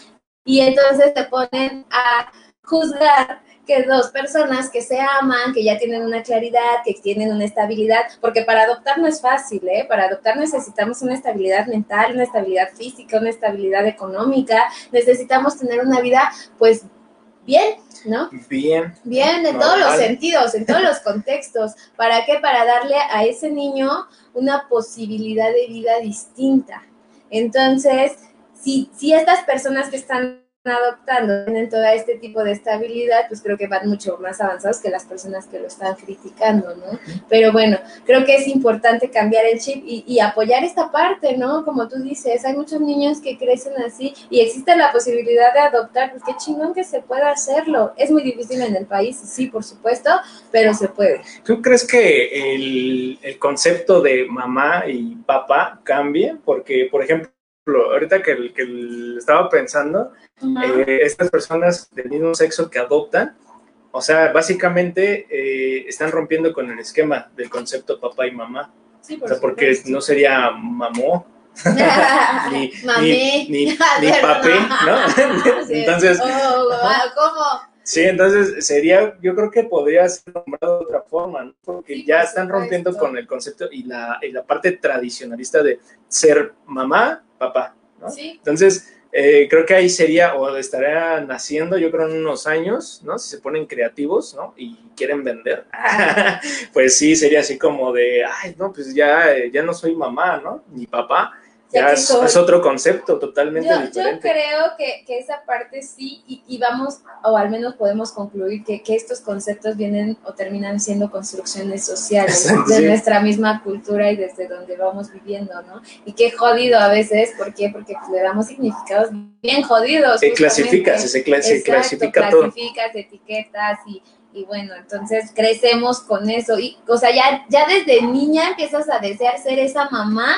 Y entonces te ponen a juzgar que dos personas que se aman, que ya tienen una claridad, que tienen una estabilidad, porque para adoptar no es fácil, ¿eh? Para adoptar necesitamos una estabilidad mental, una estabilidad física, una estabilidad económica, necesitamos tener una vida, pues, bien, ¿no? Bien. Bien, en todos los sentidos, en todos los contextos. ¿Para qué? Para darle a ese niño una posibilidad de vida distinta. Entonces, si, si estas personas que están adoptando, tienen todo este tipo de estabilidad, pues creo que van mucho más avanzados que las personas que lo están criticando, ¿no? Pero bueno, creo que es importante cambiar el chip y, y, apoyar esta parte, ¿no? Como tú dices, hay muchos niños que crecen así y existe la posibilidad de adoptar, pues qué chingón que se pueda hacerlo. Es muy difícil en el país, sí, por supuesto, pero se puede. ¿Tú crees que el, el concepto de mamá y papá cambie? Porque, por ejemplo, ahorita que, que estaba pensando, eh, estas personas del mismo sexo que adoptan, o sea, básicamente eh, están rompiendo con el esquema del concepto papá y mamá. Sí, por o sea, porque supuesto. no sería mamó. ni, Mami. ni, ni, ni papé, ¿no? Entonces, Oh, ¿Cómo? sí, entonces sería, yo creo que podría ser nombrado de otra forma, ¿no? Porque Sí, ya están rompiendo con el concepto y la, y la parte tradicionalista de ser mamá, papá, ¿no? Sí, Entonces, eh, creo que ahí sería, o estaría naciendo, yo creo, en unos años, ¿no? Si se ponen creativos, ¿no? Y quieren vender, pues sí, sería así como de, ay, no, pues ya, eh, ya no soy mamá, ¿no? Ni papá, Ya es, otro concepto totalmente yo, yo diferente. creo que, que esa parte sí, y, y vamos, o al menos podemos concluir que, que estos conceptos vienen o terminan siendo construcciones sociales de nuestra misma cultura y desde donde vamos viviendo, ¿no? Y qué jodido a veces, ¿por qué? Porque pues, le damos significados bien jodidos. Se clasifica, se, se cla- se Exacto, clasifica todo. clasificas, etiquetas y, y bueno, entonces crecemos con eso. Y, o sea, ya, ya desde niña empiezas a desear ser esa mamá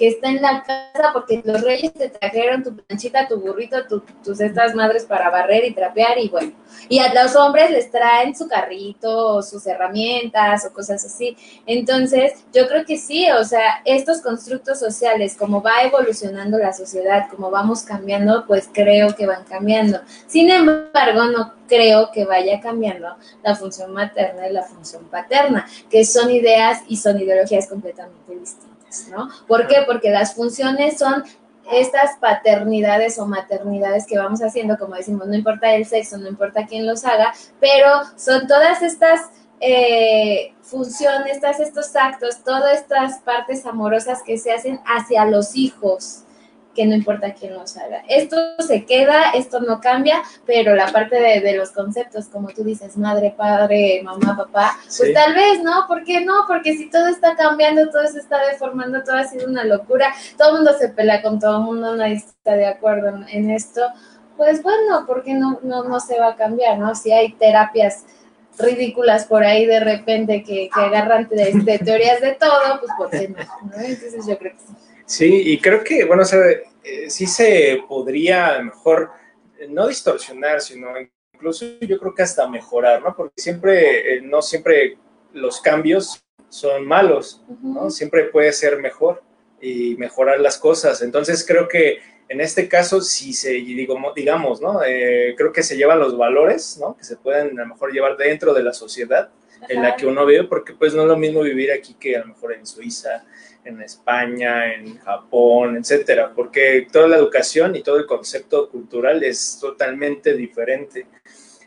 que está en la casa porque los reyes te trajeron tu planchita, tu burrito, tu- tus estas madres para barrer y trapear y bueno. Y a los hombres les traen su carrito sus herramientas o cosas así. Entonces, yo creo que sí, o sea, estos constructos sociales, como va evolucionando la sociedad, como vamos cambiando, pues creo que van cambiando. Sin embargo, no creo que vaya cambiando la función materna y la función paterna, que son ideas y son ideologías completamente distintas, ¿no? ¿Por qué? Porque las funciones son estas paternidades o maternidades que vamos haciendo, como decimos, no importa el sexo, no importa quién los haga, pero son todas estas eh, funciones, todos estos actos, todas estas partes amorosas que se hacen hacia los hijos, que no importa quién los haga. Esto se queda, esto no cambia, pero la parte de, de los conceptos, como tú dices, madre, padre, mamá, papá, pues Sí. tal vez, ¿no? ¿Por qué no? Porque si todo está cambiando, todo se está deformando, todo ha sido una locura, todo el mundo se pelea con todo el mundo, nadie está de acuerdo en, en esto, pues bueno, ¿por qué no, no, no se va a cambiar, no? Si hay terapias ridículas por ahí de repente que, que agarran de, de teorías de todo, pues ¿por qué no? ¿no? Entonces yo creo que sí. Sí, y creo que, bueno, o sea, eh, sí se podría a lo mejor eh, no distorsionar, sino incluso yo creo que hasta mejorar, ¿no? Porque siempre, eh, no siempre los cambios son malos, ¿no? Siempre puede ser mejor y mejorar las cosas. Entonces creo que en este caso, si se, digo, digamos, ¿no? Eh, creo que se llevan los valores, ¿no? Que se pueden a lo mejor llevar dentro de la sociedad en la que uno vive, porque pues no es lo mismo vivir aquí que a lo mejor en Suiza, en España, en Japón, etcétera, porque toda la educación y todo el concepto cultural es totalmente diferente.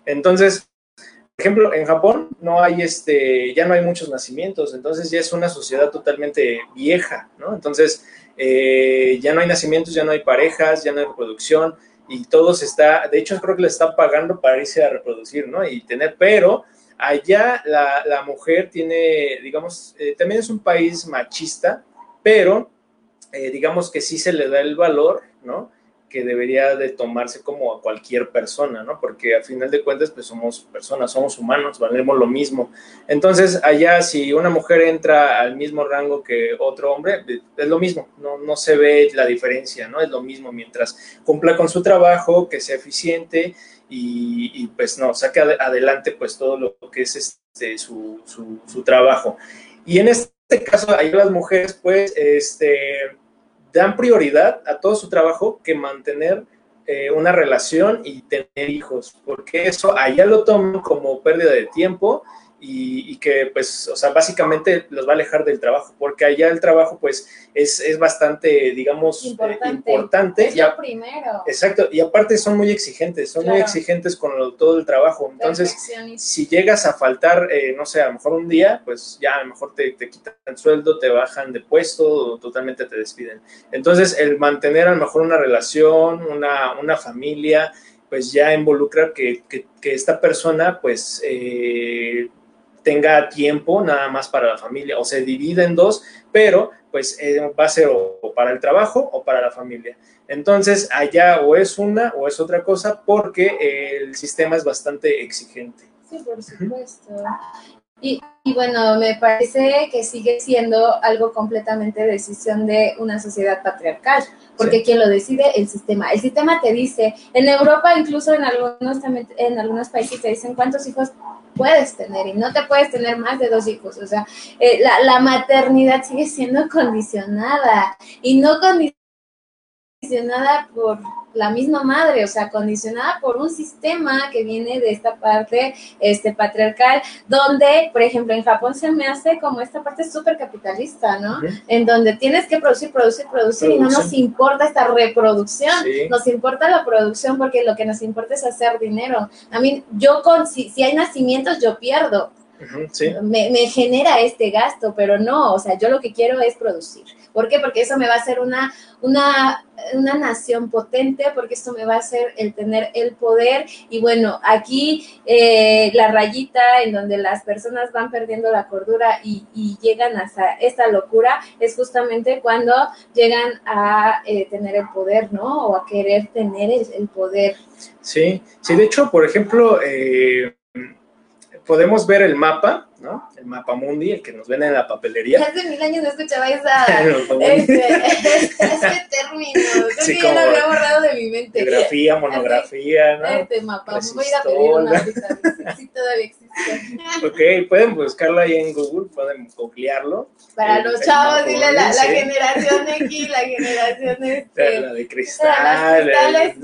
Entonces, por ejemplo, en Japón no hay este, ya no hay muchos nacimientos, entonces ya es una sociedad totalmente vieja, ¿no? Entonces, eh, ya no hay nacimientos, ya no hay parejas, ya no hay reproducción y todo se está, de hecho creo que le están pagando para irse a reproducir, ¿no? Y tener, pero allá la, mujer tiene, digamos, eh, también es un país machista, pero eh, digamos que sí se le da el valor, ¿no? que debería de tomarse como a cualquier persona, ¿no? Porque al final de cuentas, pues somos personas, somos humanos, valemos lo mismo. Entonces, allá si una mujer entra al mismo rango que otro hombre, es lo mismo, no, no se ve la diferencia, ¿no? Es lo mismo mientras cumpla con su trabajo, que sea eficiente y, pues no, saque adelante pues todo lo que es este, su, su, su trabajo. Y en este caso, ahí las mujeres, pues, este dan prioridad a todo su trabajo que mantener eh, una relación y tener hijos, porque eso allá lo toman como pérdida de tiempo y, que pues, o sea, básicamente los va a alejar del trabajo, porque allá el trabajo pues es, es bastante, digamos, importante. Eh, importante. Es lo primero. Exacto, y aparte son muy exigentes, son muy exigentes con todo el trabajo. Entonces, si llegas a faltar, eh, no sé, a lo mejor un día, pues ya a lo mejor te, te quitan el sueldo, te bajan de puesto o totalmente te despiden. Entonces, el mantener a lo mejor una relación, una, una familia, pues ya involucra que, que, que esta persona, pues, eh, tenga tiempo nada más para la familia o se divide en dos, pero pues eh, va a ser o, para el trabajo o para la familia. Entonces, allá o es una o es otra cosa porque el sistema es bastante exigente. Sí, por supuesto. Y, y, bueno, me parece que sigue siendo algo completamente decisión de una sociedad patriarcal, porque quien lo decide, el sistema. El sistema te dice, en Europa incluso en algunos, en algunos países te dicen cuántos hijos puedes tener y no te puedes tener más de dos hijos. O sea, eh, la, la, maternidad sigue siendo condicionada y no condicionada por la misma madre, o sea, condicionada por un sistema que viene de esta parte este, patriarcal, donde, por ejemplo, en Japón se me hace como esta parte súper capitalista, ¿no? En donde tienes que producir, producir, producir y no nos importa esta reproducción, nos importa la producción porque lo que nos importa es hacer dinero. A mí, yo con, si, si hay nacimientos, yo pierdo. me, me genera este gasto, pero no, o sea, yo lo que quiero es producir. ¿Por qué? Porque eso me va a hacer una, una, una nación potente, porque esto me va a hacer el tener el poder. Y bueno, aquí eh, la rayita en donde las personas van perdiendo la cordura y, llegan hasta esta locura es justamente cuando llegan a eh, tener el poder, ¿no? O a querer tener el, poder. Sí, sí, de hecho, por ejemplo, eh, podemos ver el mapa, ¿no? El mapa mundi, el que nos ven en la papelería. Hace mil años no escuchaba esa, este, ese término. Creo que ya lo había borrado de mi mente. Geografía, monografía, ¿no? Este mapa, voy a ir a pedir una sí todavía existe. Ok, pueden buscarlo ahí en Google, pueden googlearlo. Para los chavos, dile la, la, generación X, la generación este, la de cristal. Las cristales,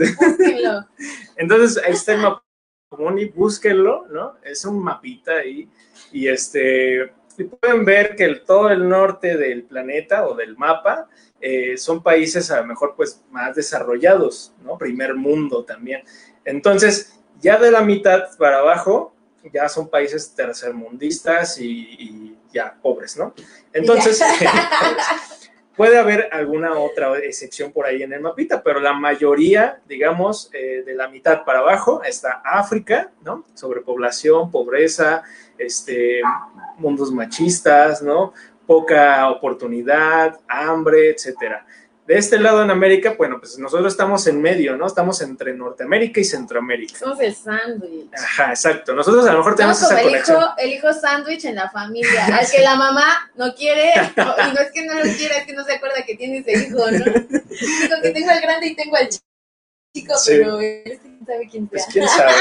Entonces, ahí está el mapa común y búsquenlo, ¿no? Es un mapita ahí y este y pueden ver que el, todo el norte del planeta o del mapa eh, son países a lo mejor pues más desarrollados, ¿no? Primer mundo también. Entonces, ya de la mitad para abajo ya son países tercermundistas y, y ya pobres, ¿no? Entonces, Puede haber alguna otra excepción por ahí en el mapita, pero la mayoría, digamos, eh, de la mitad para abajo está África, ¿no? Sobrepoblación, pobreza, este, mundos machistas, ¿no? Poca oportunidad, hambre, etcétera. De este lado en América, bueno, pues nosotros estamos en medio, ¿no? Estamos entre Norteamérica y Centroamérica. Somos el sándwich. Ajá, exacto. Nosotros a lo mejor tenemos esa el Hijo, el hijo sándwich en la familia, al que la mamá no quiere, y no es que no lo quiera, es que no se acuerda que tiene ese hijo, ¿no? Digo que tengo al grande y tengo al chico chico, pero quién sabe quién pues, sea. Pues quién sabe.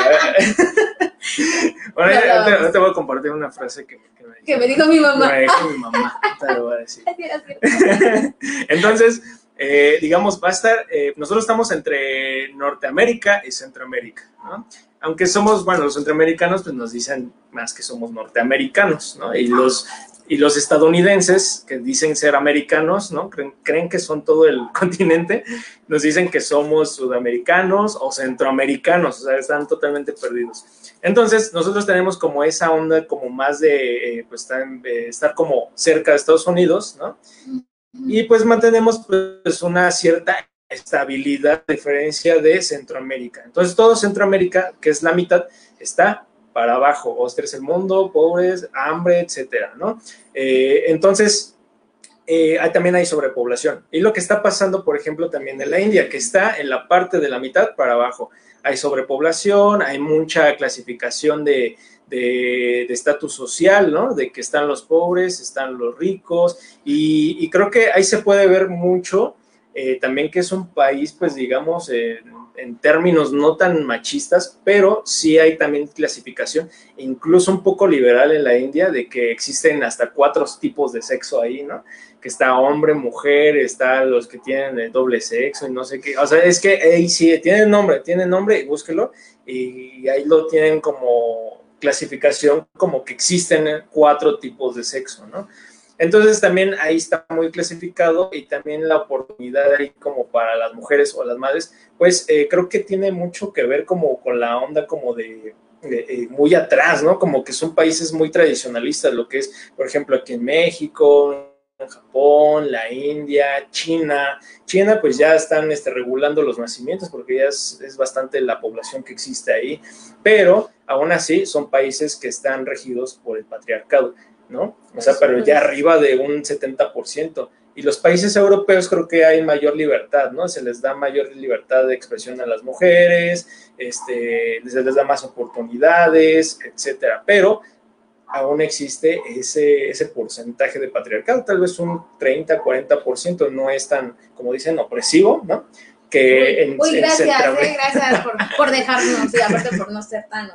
bueno, no, te, voy a compartir una frase que, que, me, dijo, que me dijo mi mamá. Me dijo mi mamá, te lo voy a decir. Entonces, eh, digamos, va a estar, eh, nosotros estamos entre Norteamérica y Centroamérica, ¿no? Aunque somos, bueno, los centroamericanos pues nos dicen más que somos norteamericanos, ¿no? Y los y los estadounidenses, que dicen ser americanos, ¿no? Creen, que son todo el continente, nos dicen que somos sudamericanos o centroamericanos, o sea, están totalmente perdidos. Entonces, nosotros tenemos como esa onda como más de, eh, pues, estar, como cerca de Estados Unidos, ¿no? Y pues mantenemos pues una cierta estabilidad, diferencia de Centroamérica. Entonces, todo Centroamérica, que es la mitad, está para abajo, o el mundo, pobres, hambre, etcétera, ¿no? Eh, entonces, eh, también hay sobrepoblación. Y lo que está pasando, por ejemplo, también en la India, que está en la parte de la mitad para abajo. Hay sobrepoblación, hay mucha clasificación de estatus social, ¿no? De que están los pobres, están los ricos, y, creo que ahí se puede ver mucho eh, también que es un país, pues digamos, en términos no tan machistas, pero sí hay también clasificación, incluso un poco liberal en la India, de que existen hasta cuatro tipos de sexo ahí, ¿no? Que está hombre, mujer, está los que tienen el doble sexo y no sé qué. O sea, es que ahí sí, tienen nombre, tienen nombre, búsquelo, y ahí lo tienen como clasificación, como que existen cuatro tipos de sexo, ¿no? Entonces también ahí está muy clasificado y también la oportunidad ahí como para las mujeres o las madres, pues eh, creo que tiene mucho que ver como con la onda como de, eh, muy atrás, ¿no? Como que son países muy tradicionalistas, lo que es, por ejemplo, aquí en México, Japón, la India, China. China pues ya están este, regulando los nacimientos porque ya es, es, bastante la población que existe ahí, pero aún así son países que están regidos por el patriarcado. ¿no? O sea, pero ya arriba de un 70%. Y los países europeos creo que hay mayor libertad, ¿no? Se les da mayor libertad de expresión a las mujeres, este, se les da más oportunidades, etcétera. Pero aún existe ese, ese porcentaje de patriarcado, tal vez un 30, 40%, no es tan, como dicen, opresivo, ¿no? que en, uy, gracias, eh, gracias por, por, dejarnos y aparte por no ser tan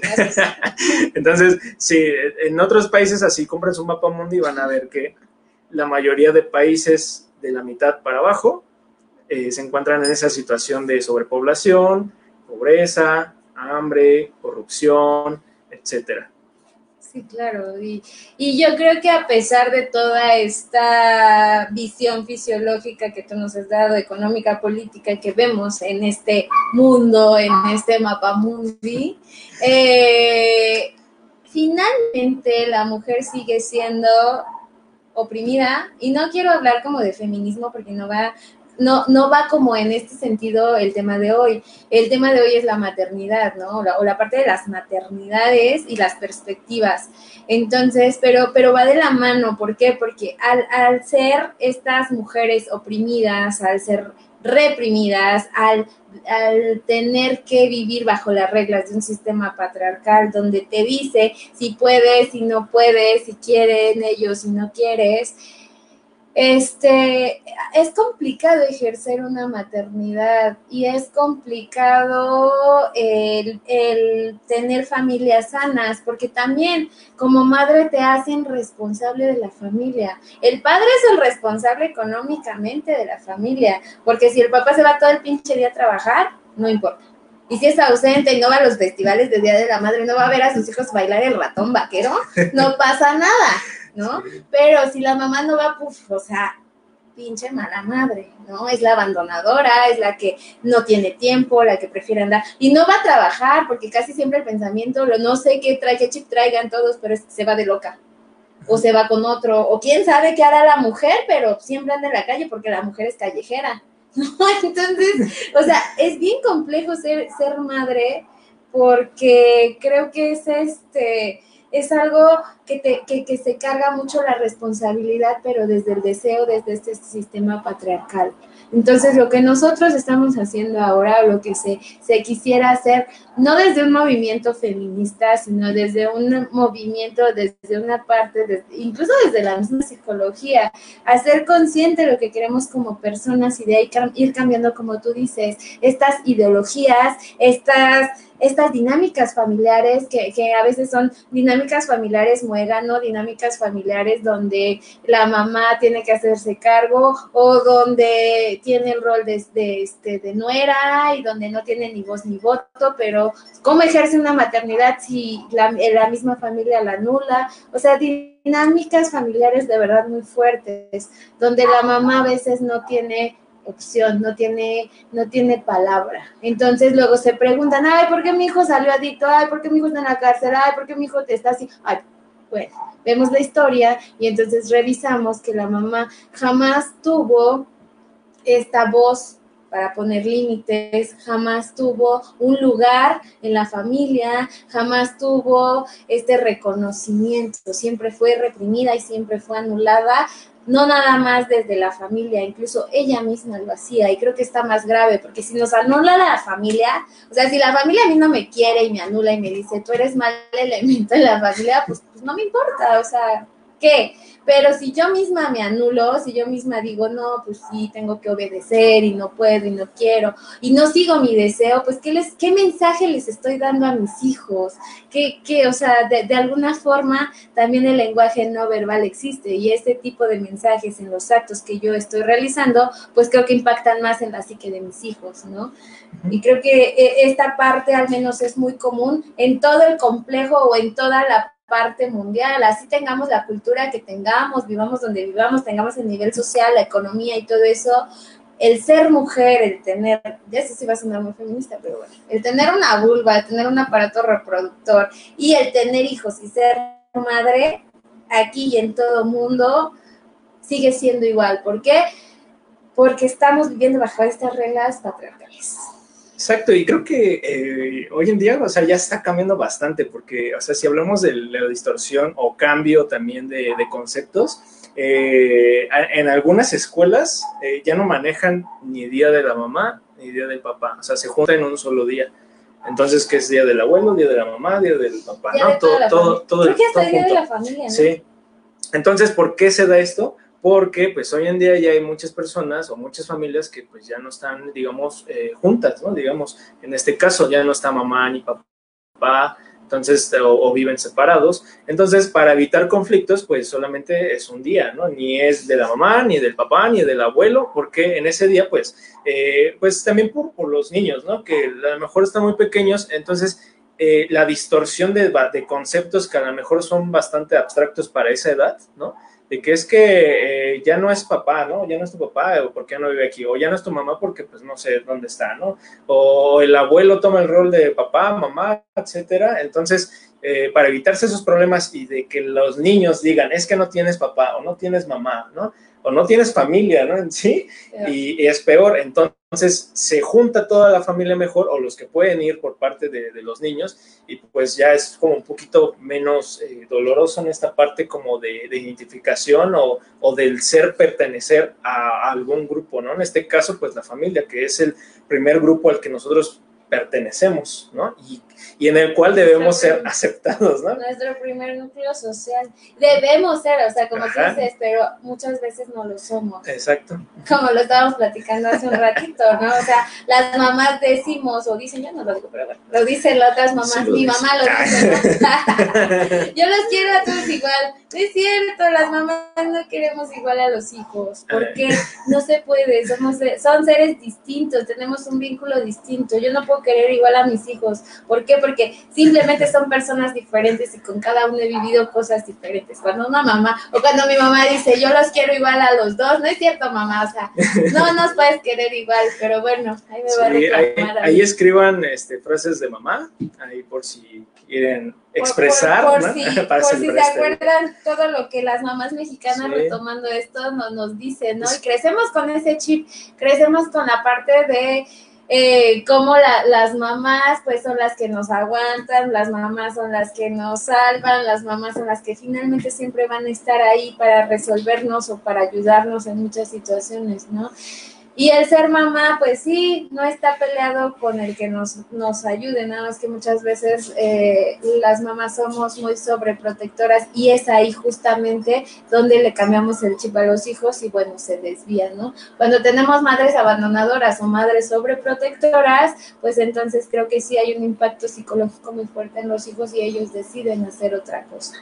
gracias. Entonces, sí, en otros países así compran su mapa mundo y van a ver que la mayoría de países de la mitad para abajo eh, se encuentran en esa situación de sobrepoblación, pobreza, hambre, corrupción, etcétera. Claro. Y, y, yo creo que a pesar de toda esta visión fisiológica que tú nos has dado, económica, política, que vemos en este mundo, en este mapa mundi, eh, finalmente la mujer sigue siendo oprimida y no quiero hablar como de feminismo porque no va no, no va como en este sentido el tema de hoy. El tema de hoy es la maternidad, ¿no? O la, parte de las maternidades y las perspectivas. Entonces, pero, pero va de la mano. ¿Por qué? Porque al, al ser estas mujeres oprimidas, al ser reprimidas, al, al, tener que vivir bajo las reglas de un sistema patriarcal donde te dice si puedes, si no puedes, si quieren ellos, si no quieres, este, es complicado ejercer una maternidad y es complicado el, tener familias sanas, porque también como madre te hacen responsable de la familia. El padre es el responsable económicamente de la familia, porque si el papá se va todo el pinche día a trabajar, no importa. Y si es ausente y no va a los festivales de Día de la Madre, no va a ver a sus hijos bailar el ratón vaquero, no pasa nada. ¿No? Pero si la mamá no va, pues, o sea, pinche mala madre, ¿no? Es la abandonadora, es la que no tiene tiempo, la que prefiere andar y no va a trabajar porque casi siempre el pensamiento, lo, no sé qué trae, qué chip traigan todos, pero se va de loca o se va con otro o quién sabe qué hará la mujer, pero siempre anda en la calle porque la mujer es callejera, ¿no? Entonces, o sea, es bien complejo ser, ser madre porque creo que es este es algo que, te, que, se carga mucho la responsabilidad, pero desde el deseo, desde este sistema patriarcal. Entonces, lo que nosotros estamos haciendo ahora, lo que se, se quisiera hacer, no desde un movimiento feminista, sino desde un movimiento, desde una parte, incluso desde la misma psicología, hacer consciente lo que queremos como personas y de ahí ir cambiando, como tú dices, estas ideologías, estas estas dinámicas familiares que, que, a veces son dinámicas familiares muégano, dinámicas familiares donde la mamá tiene que hacerse cargo o donde tiene el rol de, de, este, de nuera y donde no tiene ni voz ni voto, pero ¿cómo ejerce una maternidad si la, la misma familia la anula? O sea, dinámicas familiares de verdad muy fuertes, donde la mamá a veces no tiene opción, no tiene, no tiene palabra. Entonces luego se preguntan, ay, ¿por qué mi hijo salió adicto? Ay, ¿por qué mi hijo está en la cárcel? Ay, ¿por qué mi hijo te está así? Ay, bueno, vemos la historia y entonces revisamos que la mamá jamás tuvo esta voz para poner límites, jamás tuvo un lugar en la familia, jamás tuvo este reconocimiento, siempre fue reprimida y siempre fue anulada no nada más desde la familia, incluso ella misma lo hacía y creo que está más grave porque si nos anula la familia, o sea, si la familia a mí no me quiere y me anula y me dice, tú eres mal elemento en la familia, pues, pues no me importa, o sea, ¿qué? Pero si yo misma me anulo, si yo misma digo, no, pues sí, tengo que obedecer y no puedo y no quiero y no sigo mi deseo, pues ¿qué, les, qué mensaje les estoy dando a mis hijos? ¿Qué, qué o sea, de, de, alguna forma también el lenguaje no verbal existe y este tipo de mensajes en los actos que yo estoy realizando, pues creo que impactan más en la psique de mis hijos, ¿no? Y creo que eh, esta parte al menos es muy común en todo el complejo o en toda la parte mundial, así tengamos la cultura que tengamos, vivamos donde vivamos, tengamos el nivel social, la economía y todo eso, el ser mujer, el tener, ya sé si va a sonar muy feminista, pero bueno, el tener una vulva, el tener un aparato reproductor y el tener hijos y ser madre aquí y en todo mundo sigue siendo igual. ¿Por qué? Porque estamos viviendo bajo estas reglas patriarcales. Exacto, y creo que eh, hoy en día, o sea, ya está cambiando bastante, porque, o sea, si hablamos de la distorsión o cambio también de, conceptos, eh, en algunas escuelas eh, ya no manejan ni día de la mamá ni día del papá, o sea, se juntan en un solo día. Entonces, ¿qué es día del abuelo, día de la mamá, día del papá? ¿no? todo, todo, todo, Creo que hasta día de la familia, ¿no? Sí. Entonces, ¿por qué se da esto? Porque pues hoy en día ya hay muchas personas o muchas familias que pues ya no están, digamos, eh, juntas, ¿no? Digamos, en este caso ya no está mamá ni papá, entonces, o, viven separados. Entonces, para evitar conflictos, pues solamente es un día, ¿no? Ni es de la mamá, ni del papá, ni del abuelo, porque en ese día, pues, eh, pues también por, por, los niños, ¿no? Que a lo mejor están muy pequeños, entonces eh, la distorsión de, de conceptos que a lo mejor son bastante abstractos para esa edad, ¿no? De que es que eh, ya no es papá, ¿no? Ya no es tu papá, o porque no vive aquí, o ya no es tu mamá porque pues no sé dónde está, ¿no? O el abuelo toma el rol de papá, mamá, etcétera. Entonces, eh, para evitarse esos problemas y de que los niños digan, es que no tienes papá o no tienes mamá, ¿no? O no tienes familia, ¿no? En sí, y, es peor. Entonces se junta toda la familia mejor o los que pueden ir por parte de, los niños y pues ya es como un poquito menos eh, doloroso en esta parte como de, identificación o, o, del ser pertenecer a, a algún grupo, ¿no? En este caso, pues la familia, que es el primer grupo al que nosotros pertenecemos, ¿no? Y, y en el cual debemos ser aceptados, ¿no? Nuestro primer núcleo social. Debemos ser, o sea, como dices, pero muchas veces no lo somos. Exacto. Como lo estábamos platicando hace un ratito, ¿no? O sea, las mamás decimos, o dicen, yo no lo digo, pero bueno, lo dicen las otras mamás, mi mamá lo dice, yo los quiero a todos igual. es cierto, las mamás no queremos igual a los hijos, porque no se puede, somos, son seres distintos, tenemos un vínculo distinto. Yo no puedo querer igual a mis hijos. ¿Por qué? Porque simplemente son personas diferentes y con cada uno he vivido cosas diferentes. Cuando una mamá, o cuando mi mamá dice, yo los quiero igual a los dos, no es cierto, mamá, o sea, no nos puedes querer igual, pero bueno, ahí me va a reclamar. Ahí, ahí, escriban este, frases de mamá, ahí por si quieren expresar, por, por, si, por si se acuerdan todo lo que las mamás mexicanas retomando esto nos, nos dicen, ¿no? Y crecemos con ese chip, crecemos con la parte de eh, como las mamás pues son las que nos aguantan, las mamás son las que nos salvan, las mamás son las que finalmente siempre van a estar ahí para resolvernos o para ayudarnos en muchas situaciones, ¿no? Y el ser mamá, pues sí, no está peleado con el que nos, nos ayude, nada más que muchas veces eh, las mamás somos muy sobreprotectoras y es ahí justamente donde le cambiamos el chip a los hijos y bueno, se desvían, ¿no? Cuando tenemos madres abandonadoras o madres sobreprotectoras, pues entonces creo que sí hay un impacto psicológico muy fuerte en los hijos y ellos deciden hacer otra cosa.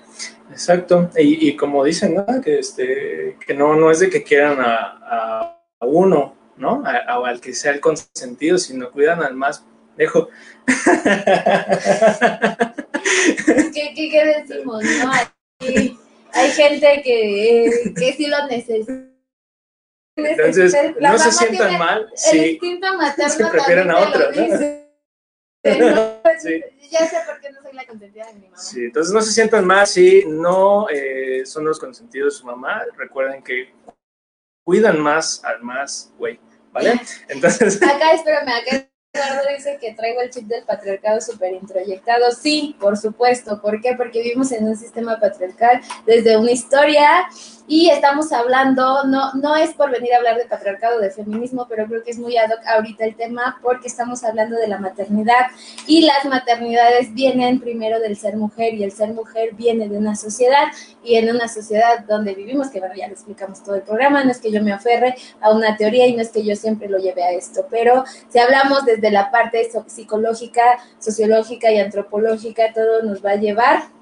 Exacto, y, como dicen, ¿no? Que, este, que no, no es de que quieran a, a uno, ¿no? o al que sea el consentido, sino cuidan al más dejo. ¿Qué, qué, decimos? No, hay, gente que, que sí lo necesita. Entonces, no se sientan mal el instinto materno se prefieren a otros, sí. Ya sé por qué no soy la consentida de mi mamá. Sí, entonces no se sientan mal si no eh, son los consentidos de su mamá. Recuerden que cuidan más al más güey. ¿vale? Entonces... Acá, espérame, acá Eduardo dice que traigo el chip del patriarcado súper introyectado. Sí, por supuesto. ¿Por qué? Porque vivimos en un sistema patriarcal desde una historia y estamos hablando, no, no es por venir a hablar de patriarcado, de feminismo, pero creo que es muy ad hoc ahorita el tema porque estamos hablando de la maternidad. Y las maternidades vienen primero del ser mujer y el ser mujer viene de una sociedad y en una sociedad donde vivimos, que bueno, ya le explicamos todo el programa, no es que yo me aferre a una teoría y no es que yo siempre lo lleve a esto, pero si hablamos desde la parte psicológica, sociológica y antropológica, todo nos va a llevar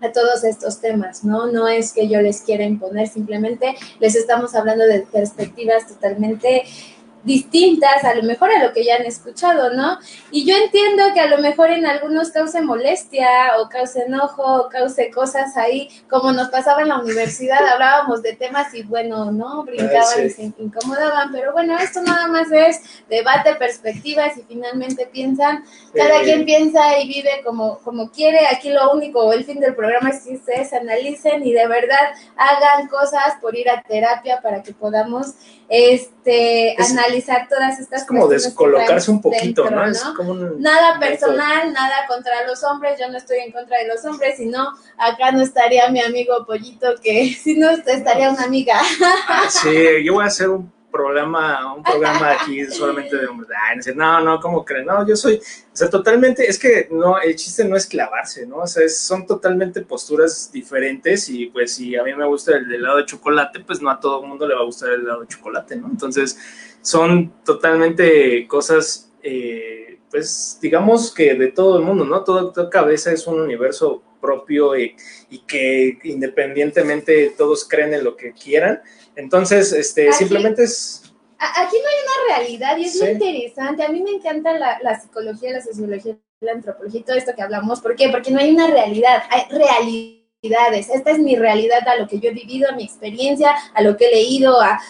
a todos estos temas, ¿no? No es que yo les quiera imponer, simplemente les estamos hablando de perspectivas totalmente distintas a lo mejor a lo que ya han escuchado, ¿no? Y yo entiendo que a lo mejor en algunos cause molestia o cause enojo o cause cosas ahí, como nos pasaba en la universidad, hablábamos de temas y bueno, ¿no? Brincaban y se incomodaban, pero bueno, esto nada más es debate, perspectivas y finalmente piensan, cada quien piensa y vive como, como quiere, aquí lo único, el fin del programa es que ustedes analicen y de verdad hagan cosas por ir a terapia para que podamos este, analizar todas estas Es como descolocarse un poquito, ¿no? Es como nada personal, nada contra los hombres, yo no estoy en contra de los hombres, sino acá no estaría mi amigo Pollito, que si no estaría una amiga. Ah, sí, yo voy a hacer un programa, un programa aquí solamente de hombres. no, no, ¿cómo creen? No, yo soy, o sea, totalmente, es que no, el chiste no es clavarse, ¿no? O sea, son totalmente posturas diferentes y pues si a mí me gusta el helado de chocolate, pues no a todo el mundo le va a gustar el helado de chocolate, ¿no? Entonces, son totalmente cosas, eh, pues digamos que de todo el mundo, ¿no? Todo, toda cabeza es un universo propio y que independientemente todos creen en lo que quieran entonces, este, simplemente es... Aquí no hay una realidad y es muy interesante. A mí me encanta la, la psicología, la sociología, la antropología y todo esto que hablamos. ¿Por qué? Porque no hay una realidad, hay realidad esta es mi realidad, a lo que yo he vivido, a mi experiencia, a lo que he leído, a,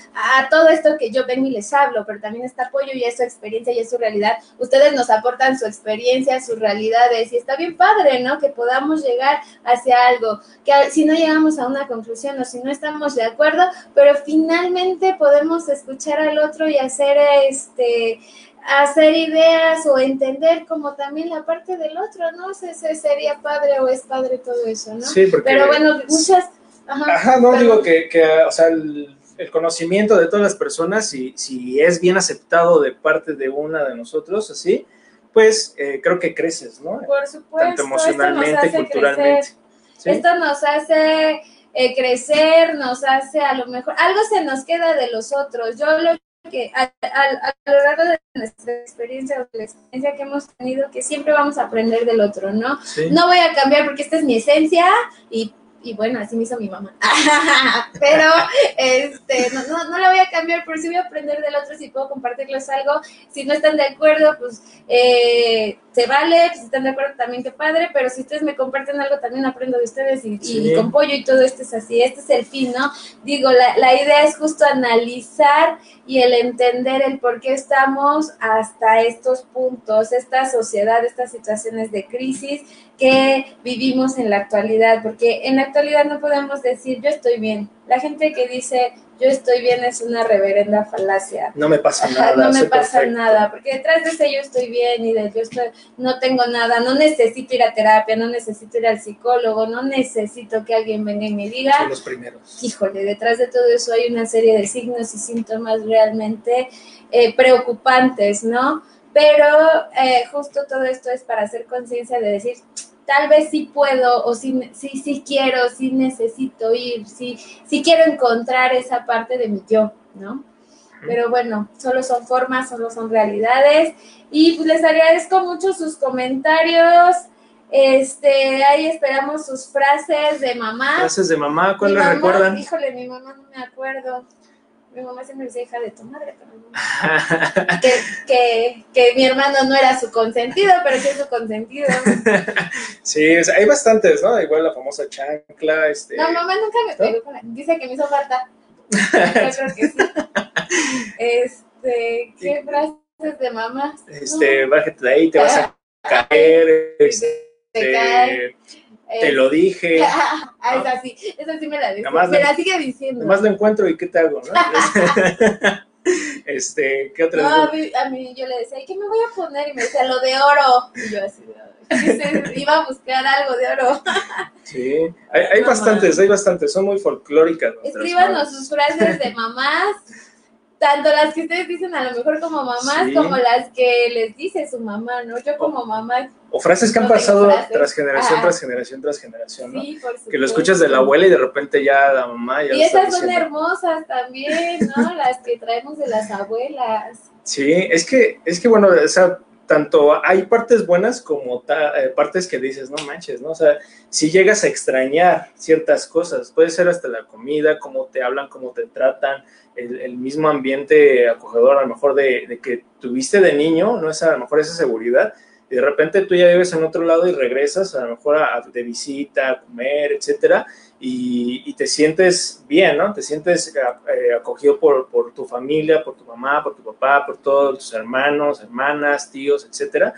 todo esto que yo vengo y les hablo, pero también está apoyo y es su experiencia y es su realidad. Ustedes nos aportan su experiencia, sus realidades y está bien padre, ¿no? Que podamos llegar hacia algo, que si no llegamos a una conclusión o si no estamos de acuerdo, pero finalmente podemos escuchar al otro y hacer este hacer ideas o entender como también la parte del otro, ¿no? sé si sería padre o es padre todo eso, ¿no? Sí, porque... Pero bueno, muchas... Ajá, no, digo que, que, o sea, el, conocimiento de todas las personas, si, si es bien aceptado de parte de una de nosotros, así, pues eh, creo que creces, ¿no? Por supuesto. Tanto emocionalmente, culturalmente. Esto nos hace eh, crecer, nos hace a lo mejor, algo se nos queda de los otros. Yo lo que a, lo largo de nuestra experiencia o de la experiencia que hemos tenido, que siempre vamos a aprender del otro, ¿no? No voy a cambiar porque esta es mi esencia y y bueno, así me hizo mi mamá. Pero este, no, no, no, la voy a cambiar, por si voy a aprender del otro, si puedo compartirles algo. Si no están de acuerdo, pues eh, se vale, si están de acuerdo también qué padre, pero si ustedes me comparten algo, también aprendo de ustedes y, y con pollo y todo esto es así, este es el fin, ¿no? Digo, la, la idea es justo analizar y el entender el por qué estamos hasta estos puntos, esta sociedad, estas situaciones de crisis que vivimos en la actualidad, porque en la actualidad no podemos decir yo estoy bien. La gente que dice yo estoy bien es una reverenda falacia. No me pasa nada. no me pasa nada, porque detrás de ese yo estoy bien y de yo estoy, no tengo nada, no necesito ir a terapia, no necesito ir al psicólogo, no necesito que alguien venga y me diga. Son los primeros. Híjole, detrás de todo eso hay una serie de signos y síntomas realmente eh, preocupantes, ¿no? Pero eh, justo todo esto es para hacer conciencia de decir, tal vez sí puedo o sí, sí, sí quiero, sí necesito ir, sí, sí quiero encontrar esa parte de mi yo, ¿no? Pero bueno, solo son formas, solo son realidades. Y pues les agradezco mucho sus comentarios. Este, ahí esperamos sus frases de mamá. Frases de mamá, ¿cuál le recuerdan? Híjole, mi mamá no me acuerdo mi mamá siempre decía hija de tu madre, que, que, que, mi hermano no era su consentido, pero sí es su consentido. sí, hay bastantes, ¿no? Igual la famosa chancla, este... No, mamá nunca me pegó con la... Dice que me hizo falta. Yo creo que sí. Este, ¿qué frases de mamá? Este, bájate de ahí, te vas a caer, este... Te cae te lo dije. ah, esa sí, esa sí me la dice. me la sigue diciendo. Nomás lo encuentro y ¿qué te hago? ¿no? este, ¿qué otra No, a mí, a mí, yo le decía, ¿qué me voy a poner? Y me decía, lo de oro. Y yo así, iba a buscar algo de oro. sí, hay, hay bastantes, hay bastantes, son muy folclóricas. Escríbanos sus frases de mamás tanto las que ustedes dicen a lo mejor como mamás, como las que les dice su mamá, ¿no? Yo como mamá. O frases que han pasado tras generación, tras generación, tras generación, ¿no? Sí, por supuesto. Que lo escuchas de la abuela y de repente ya la mamá ya Y esas son hermosas también, ¿no? las que traemos de las abuelas. Sí, es que, es que bueno, o sea, tanto hay partes buenas como eh, partes que dices, no manches, ¿no? O sea, si llegas a extrañar ciertas cosas, puede ser hasta la comida, cómo te hablan, cómo te tratan, el, mismo ambiente acogedor, a lo mejor de, que tuviste de niño, no es a lo mejor esa seguridad, y de repente tú ya vives en otro lado y regresas a lo mejor a, de visita, a comer, etcétera, y, te sientes bien, ¿no? Te sientes eh, eh, acogido por, por, tu familia, por tu mamá, por tu papá, por todos tus hermanos, hermanas, tíos, etcétera.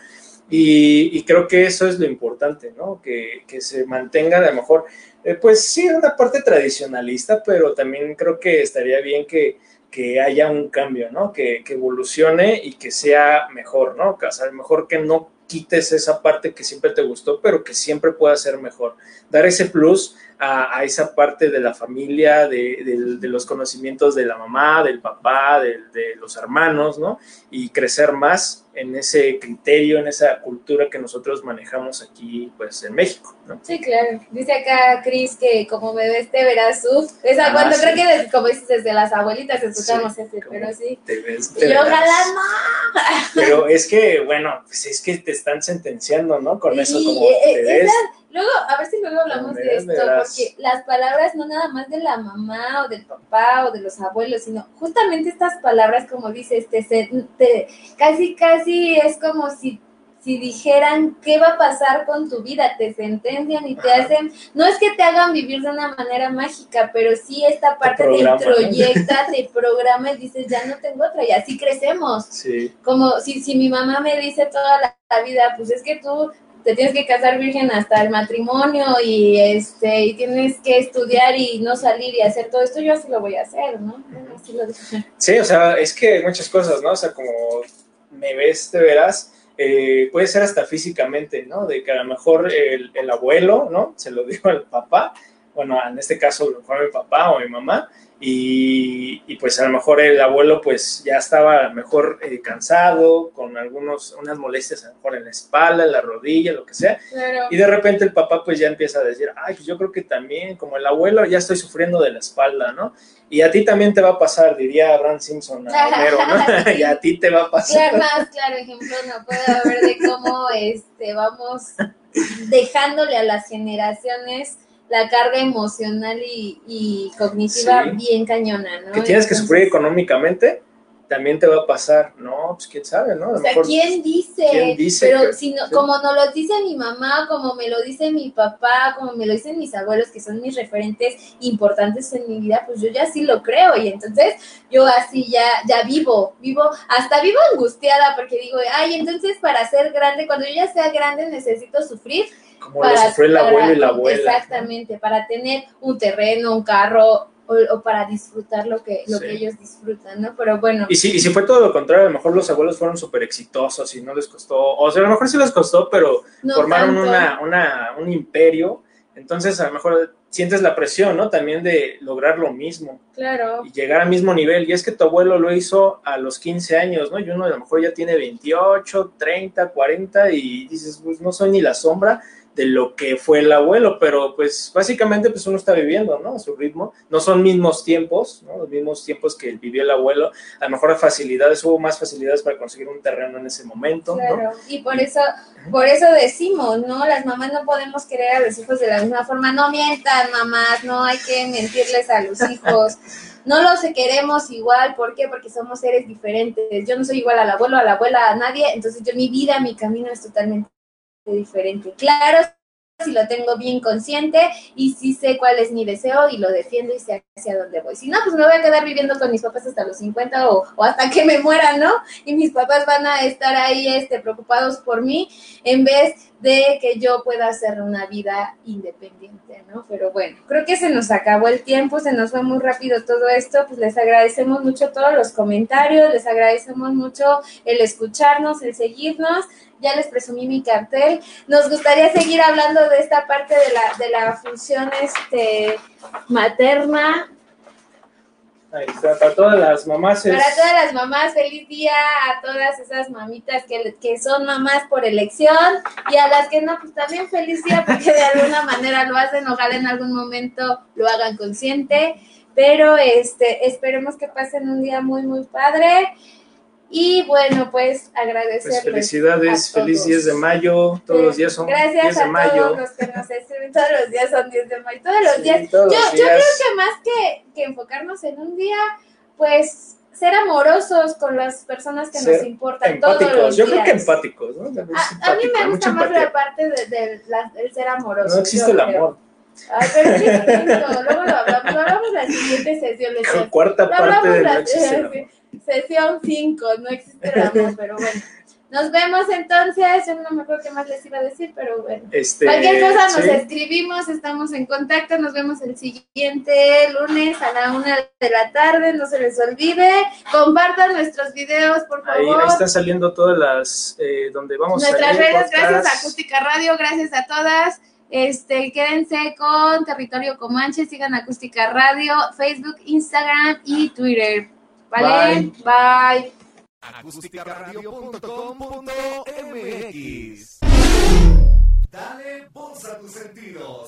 Y, creo que eso es lo importante, ¿no? Que, que se mantenga a lo mejor eh, pues sí, una parte tradicionalista, pero también creo que estaría bien que, haya un cambio, ¿no? Que, evolucione y que sea mejor, ¿no? O sea, mejor que no quites esa parte que siempre te gustó, pero que siempre pueda ser mejor. Dar ese plus a, esa parte de la familia, de, los conocimientos de la mamá, del papá, de, los hermanos, ¿no? Y crecer más en ese criterio, en esa cultura que nosotros manejamos aquí, pues, en México, ¿no? Sí, claro. Dice acá Cris que como me ves te verás, uf. Esa, ah, cuando creo que, como dices, desde las abuelitas escuchamos ese, pero sí. Te ves, y ojalá no. Pero es que, bueno, pues es que te están sentenciando, ¿no? Con eso, como eh, te ves. Luego, a ver si luego hablamos de esto, porque las palabras no nada más de la mamá o del papá o de los abuelos, sino justamente estas palabras, como dices, te, te, casi, casi es como si si dijeran qué va a pasar con tu vida, te sentencian y te hacen, no es que te hagan vivir de una manera mágica, pero sí esta parte te, proyecta, te programa y dices, ya no tengo otra, y así crecemos. Sí. Como si, si mi mamá me dice toda la vida, pues es que tú te tienes que casar virgen hasta el matrimonio y este y tienes que estudiar y no salir y hacer todo esto, yo así lo voy a hacer, ¿no? Sí, o sea, es que muchas cosas, ¿no? O sea, como me ves, te verás, eh, puede ser hasta físicamente, ¿no? De que a lo mejor el, el abuelo, ¿no? Se lo digo al papá, bueno, en este caso, a lo mejor mi papá o mi mamá, y, pues a lo mejor el abuelo pues ya estaba mejor eh, cansado, con algunos, unas molestias a lo mejor en la espalda, en la rodilla, lo que sea. Y de repente el papá pues ya empieza a decir, ay, pues yo creo que también como el abuelo ya estoy sufriendo de la espalda, ¿no? Y a ti también te va a pasar, diría Abraham Simpson a Homero, ¿no? y a ti te va a pasar. Claro, más claro ejemplo no puede haber de cómo este, vamos dejándole a las generaciones la carga emocional y, cognitiva bien cañona, ¿no? Que tienes que sufrir económicamente, también te va a pasar, no, pues quién sabe, ¿no? o sea, ¿quién dice? ¿quién dice? Pero si no, como nos lo dice mi mamá, como me lo dice mi papá, como me lo dicen mis abuelos, que son mis referentes importantes en mi vida, pues yo ya sí lo creo y entonces yo así ya, ya vivo, vivo, hasta vivo angustiada porque digo, ay, entonces para ser grande, cuando yo ya sea grande necesito sufrir como para, lo sufrió el abuelo y la abuela. Exactamente, para tener un terreno, un carro, o, para disfrutar lo que, lo que ellos disfrutan, ¿no? Pero bueno. Y si, y si fue todo lo contrario, a lo mejor los abuelos fueron súper exitosos y no les costó, o sea, a lo mejor sí les costó, pero formaron una, una, un imperio, entonces a lo mejor sientes la presión, ¿no? También de lograr lo mismo. Claro. Y llegar al mismo nivel. Y es que tu abuelo lo hizo a los 15 años, ¿no? Y uno a lo mejor ya tiene 28, 30, 40 y dices, pues no soy ni la sombra de lo que fue el abuelo, pero pues básicamente pues uno está viviendo, ¿no? A su ritmo. No son mismos tiempos, ¿no? Los mismos tiempos que vivió el abuelo. A lo mejor facilidades, hubo más facilidades para conseguir un terreno en ese momento, claro. Y por eso, por eso decimos, ¿no? Las mamás no podemos querer a los hijos de la misma forma. No mientan, mamás, no hay que mentirles a los hijos. No los queremos igual, ¿por qué? Porque somos seres diferentes. Yo no soy igual al abuelo, a la abuela, a nadie, entonces yo mi vida, mi camino es totalmente diferente. Claro, si lo tengo bien consciente y si sé cuál es mi deseo y lo defiendo y sé hacia dónde voy. Si no, pues me voy a quedar viviendo con mis papás hasta los 50 o, o, hasta que me muera, ¿no? Y mis papás van a estar ahí este, preocupados por mí en vez de que yo pueda hacer una vida independiente, ¿no? Pero bueno, creo que se nos acabó el tiempo, se nos fue muy rápido todo esto, pues les agradecemos mucho todos los comentarios, les agradecemos mucho el escucharnos, el seguirnos ya les presumí mi cartel. Nos gustaría seguir hablando de esta parte de la, de la función este, materna. Ahí está, para todas las mamás. Para todas las mamás, feliz día a todas esas mamitas que, que son mamás por elección y a las que no, pues también feliz día porque de alguna manera lo hacen, ojalá en algún momento lo hagan consciente, pero este, esperemos que pasen un día muy, muy padre. Y bueno, pues agradecerles. Pues felicidades, feliz 10 de mayo, todos los días son Gracias 10 de a mayo. todos los que nos escriben, todos los días son 10 de mayo, todos los días. yo, yo creo que más que, que, enfocarnos en un día, pues ser amorosos con las personas que nos importan todos los Yo creo que empáticos, ¿no? A, a, mí me gusta más la parte del de, de, ser amoroso. No existe el amor. Ay, pero es distinto, luego lo hablamos, lo hablamos la siguiente sesión. Cuarta parte de la sesión. Sesión 5, no existe el amor, pero bueno. Nos vemos entonces, yo no me acuerdo qué más les iba a decir, pero bueno. Este, Cualquier cosa nos escribimos, estamos en contacto, nos vemos el siguiente lunes a la una de la tarde, no se les olvide, compartan nuestros videos, por favor. Ahí, están saliendo todas las, eh, donde vamos Nuestras a Nuestras redes, gracias a Acústica Radio, gracias a todas. Este, quédense con Territorio Comanche, sigan Acústica Radio, Facebook, Instagram y Twitter. ¿Vale? Bye. Dale voz a tus sentidos.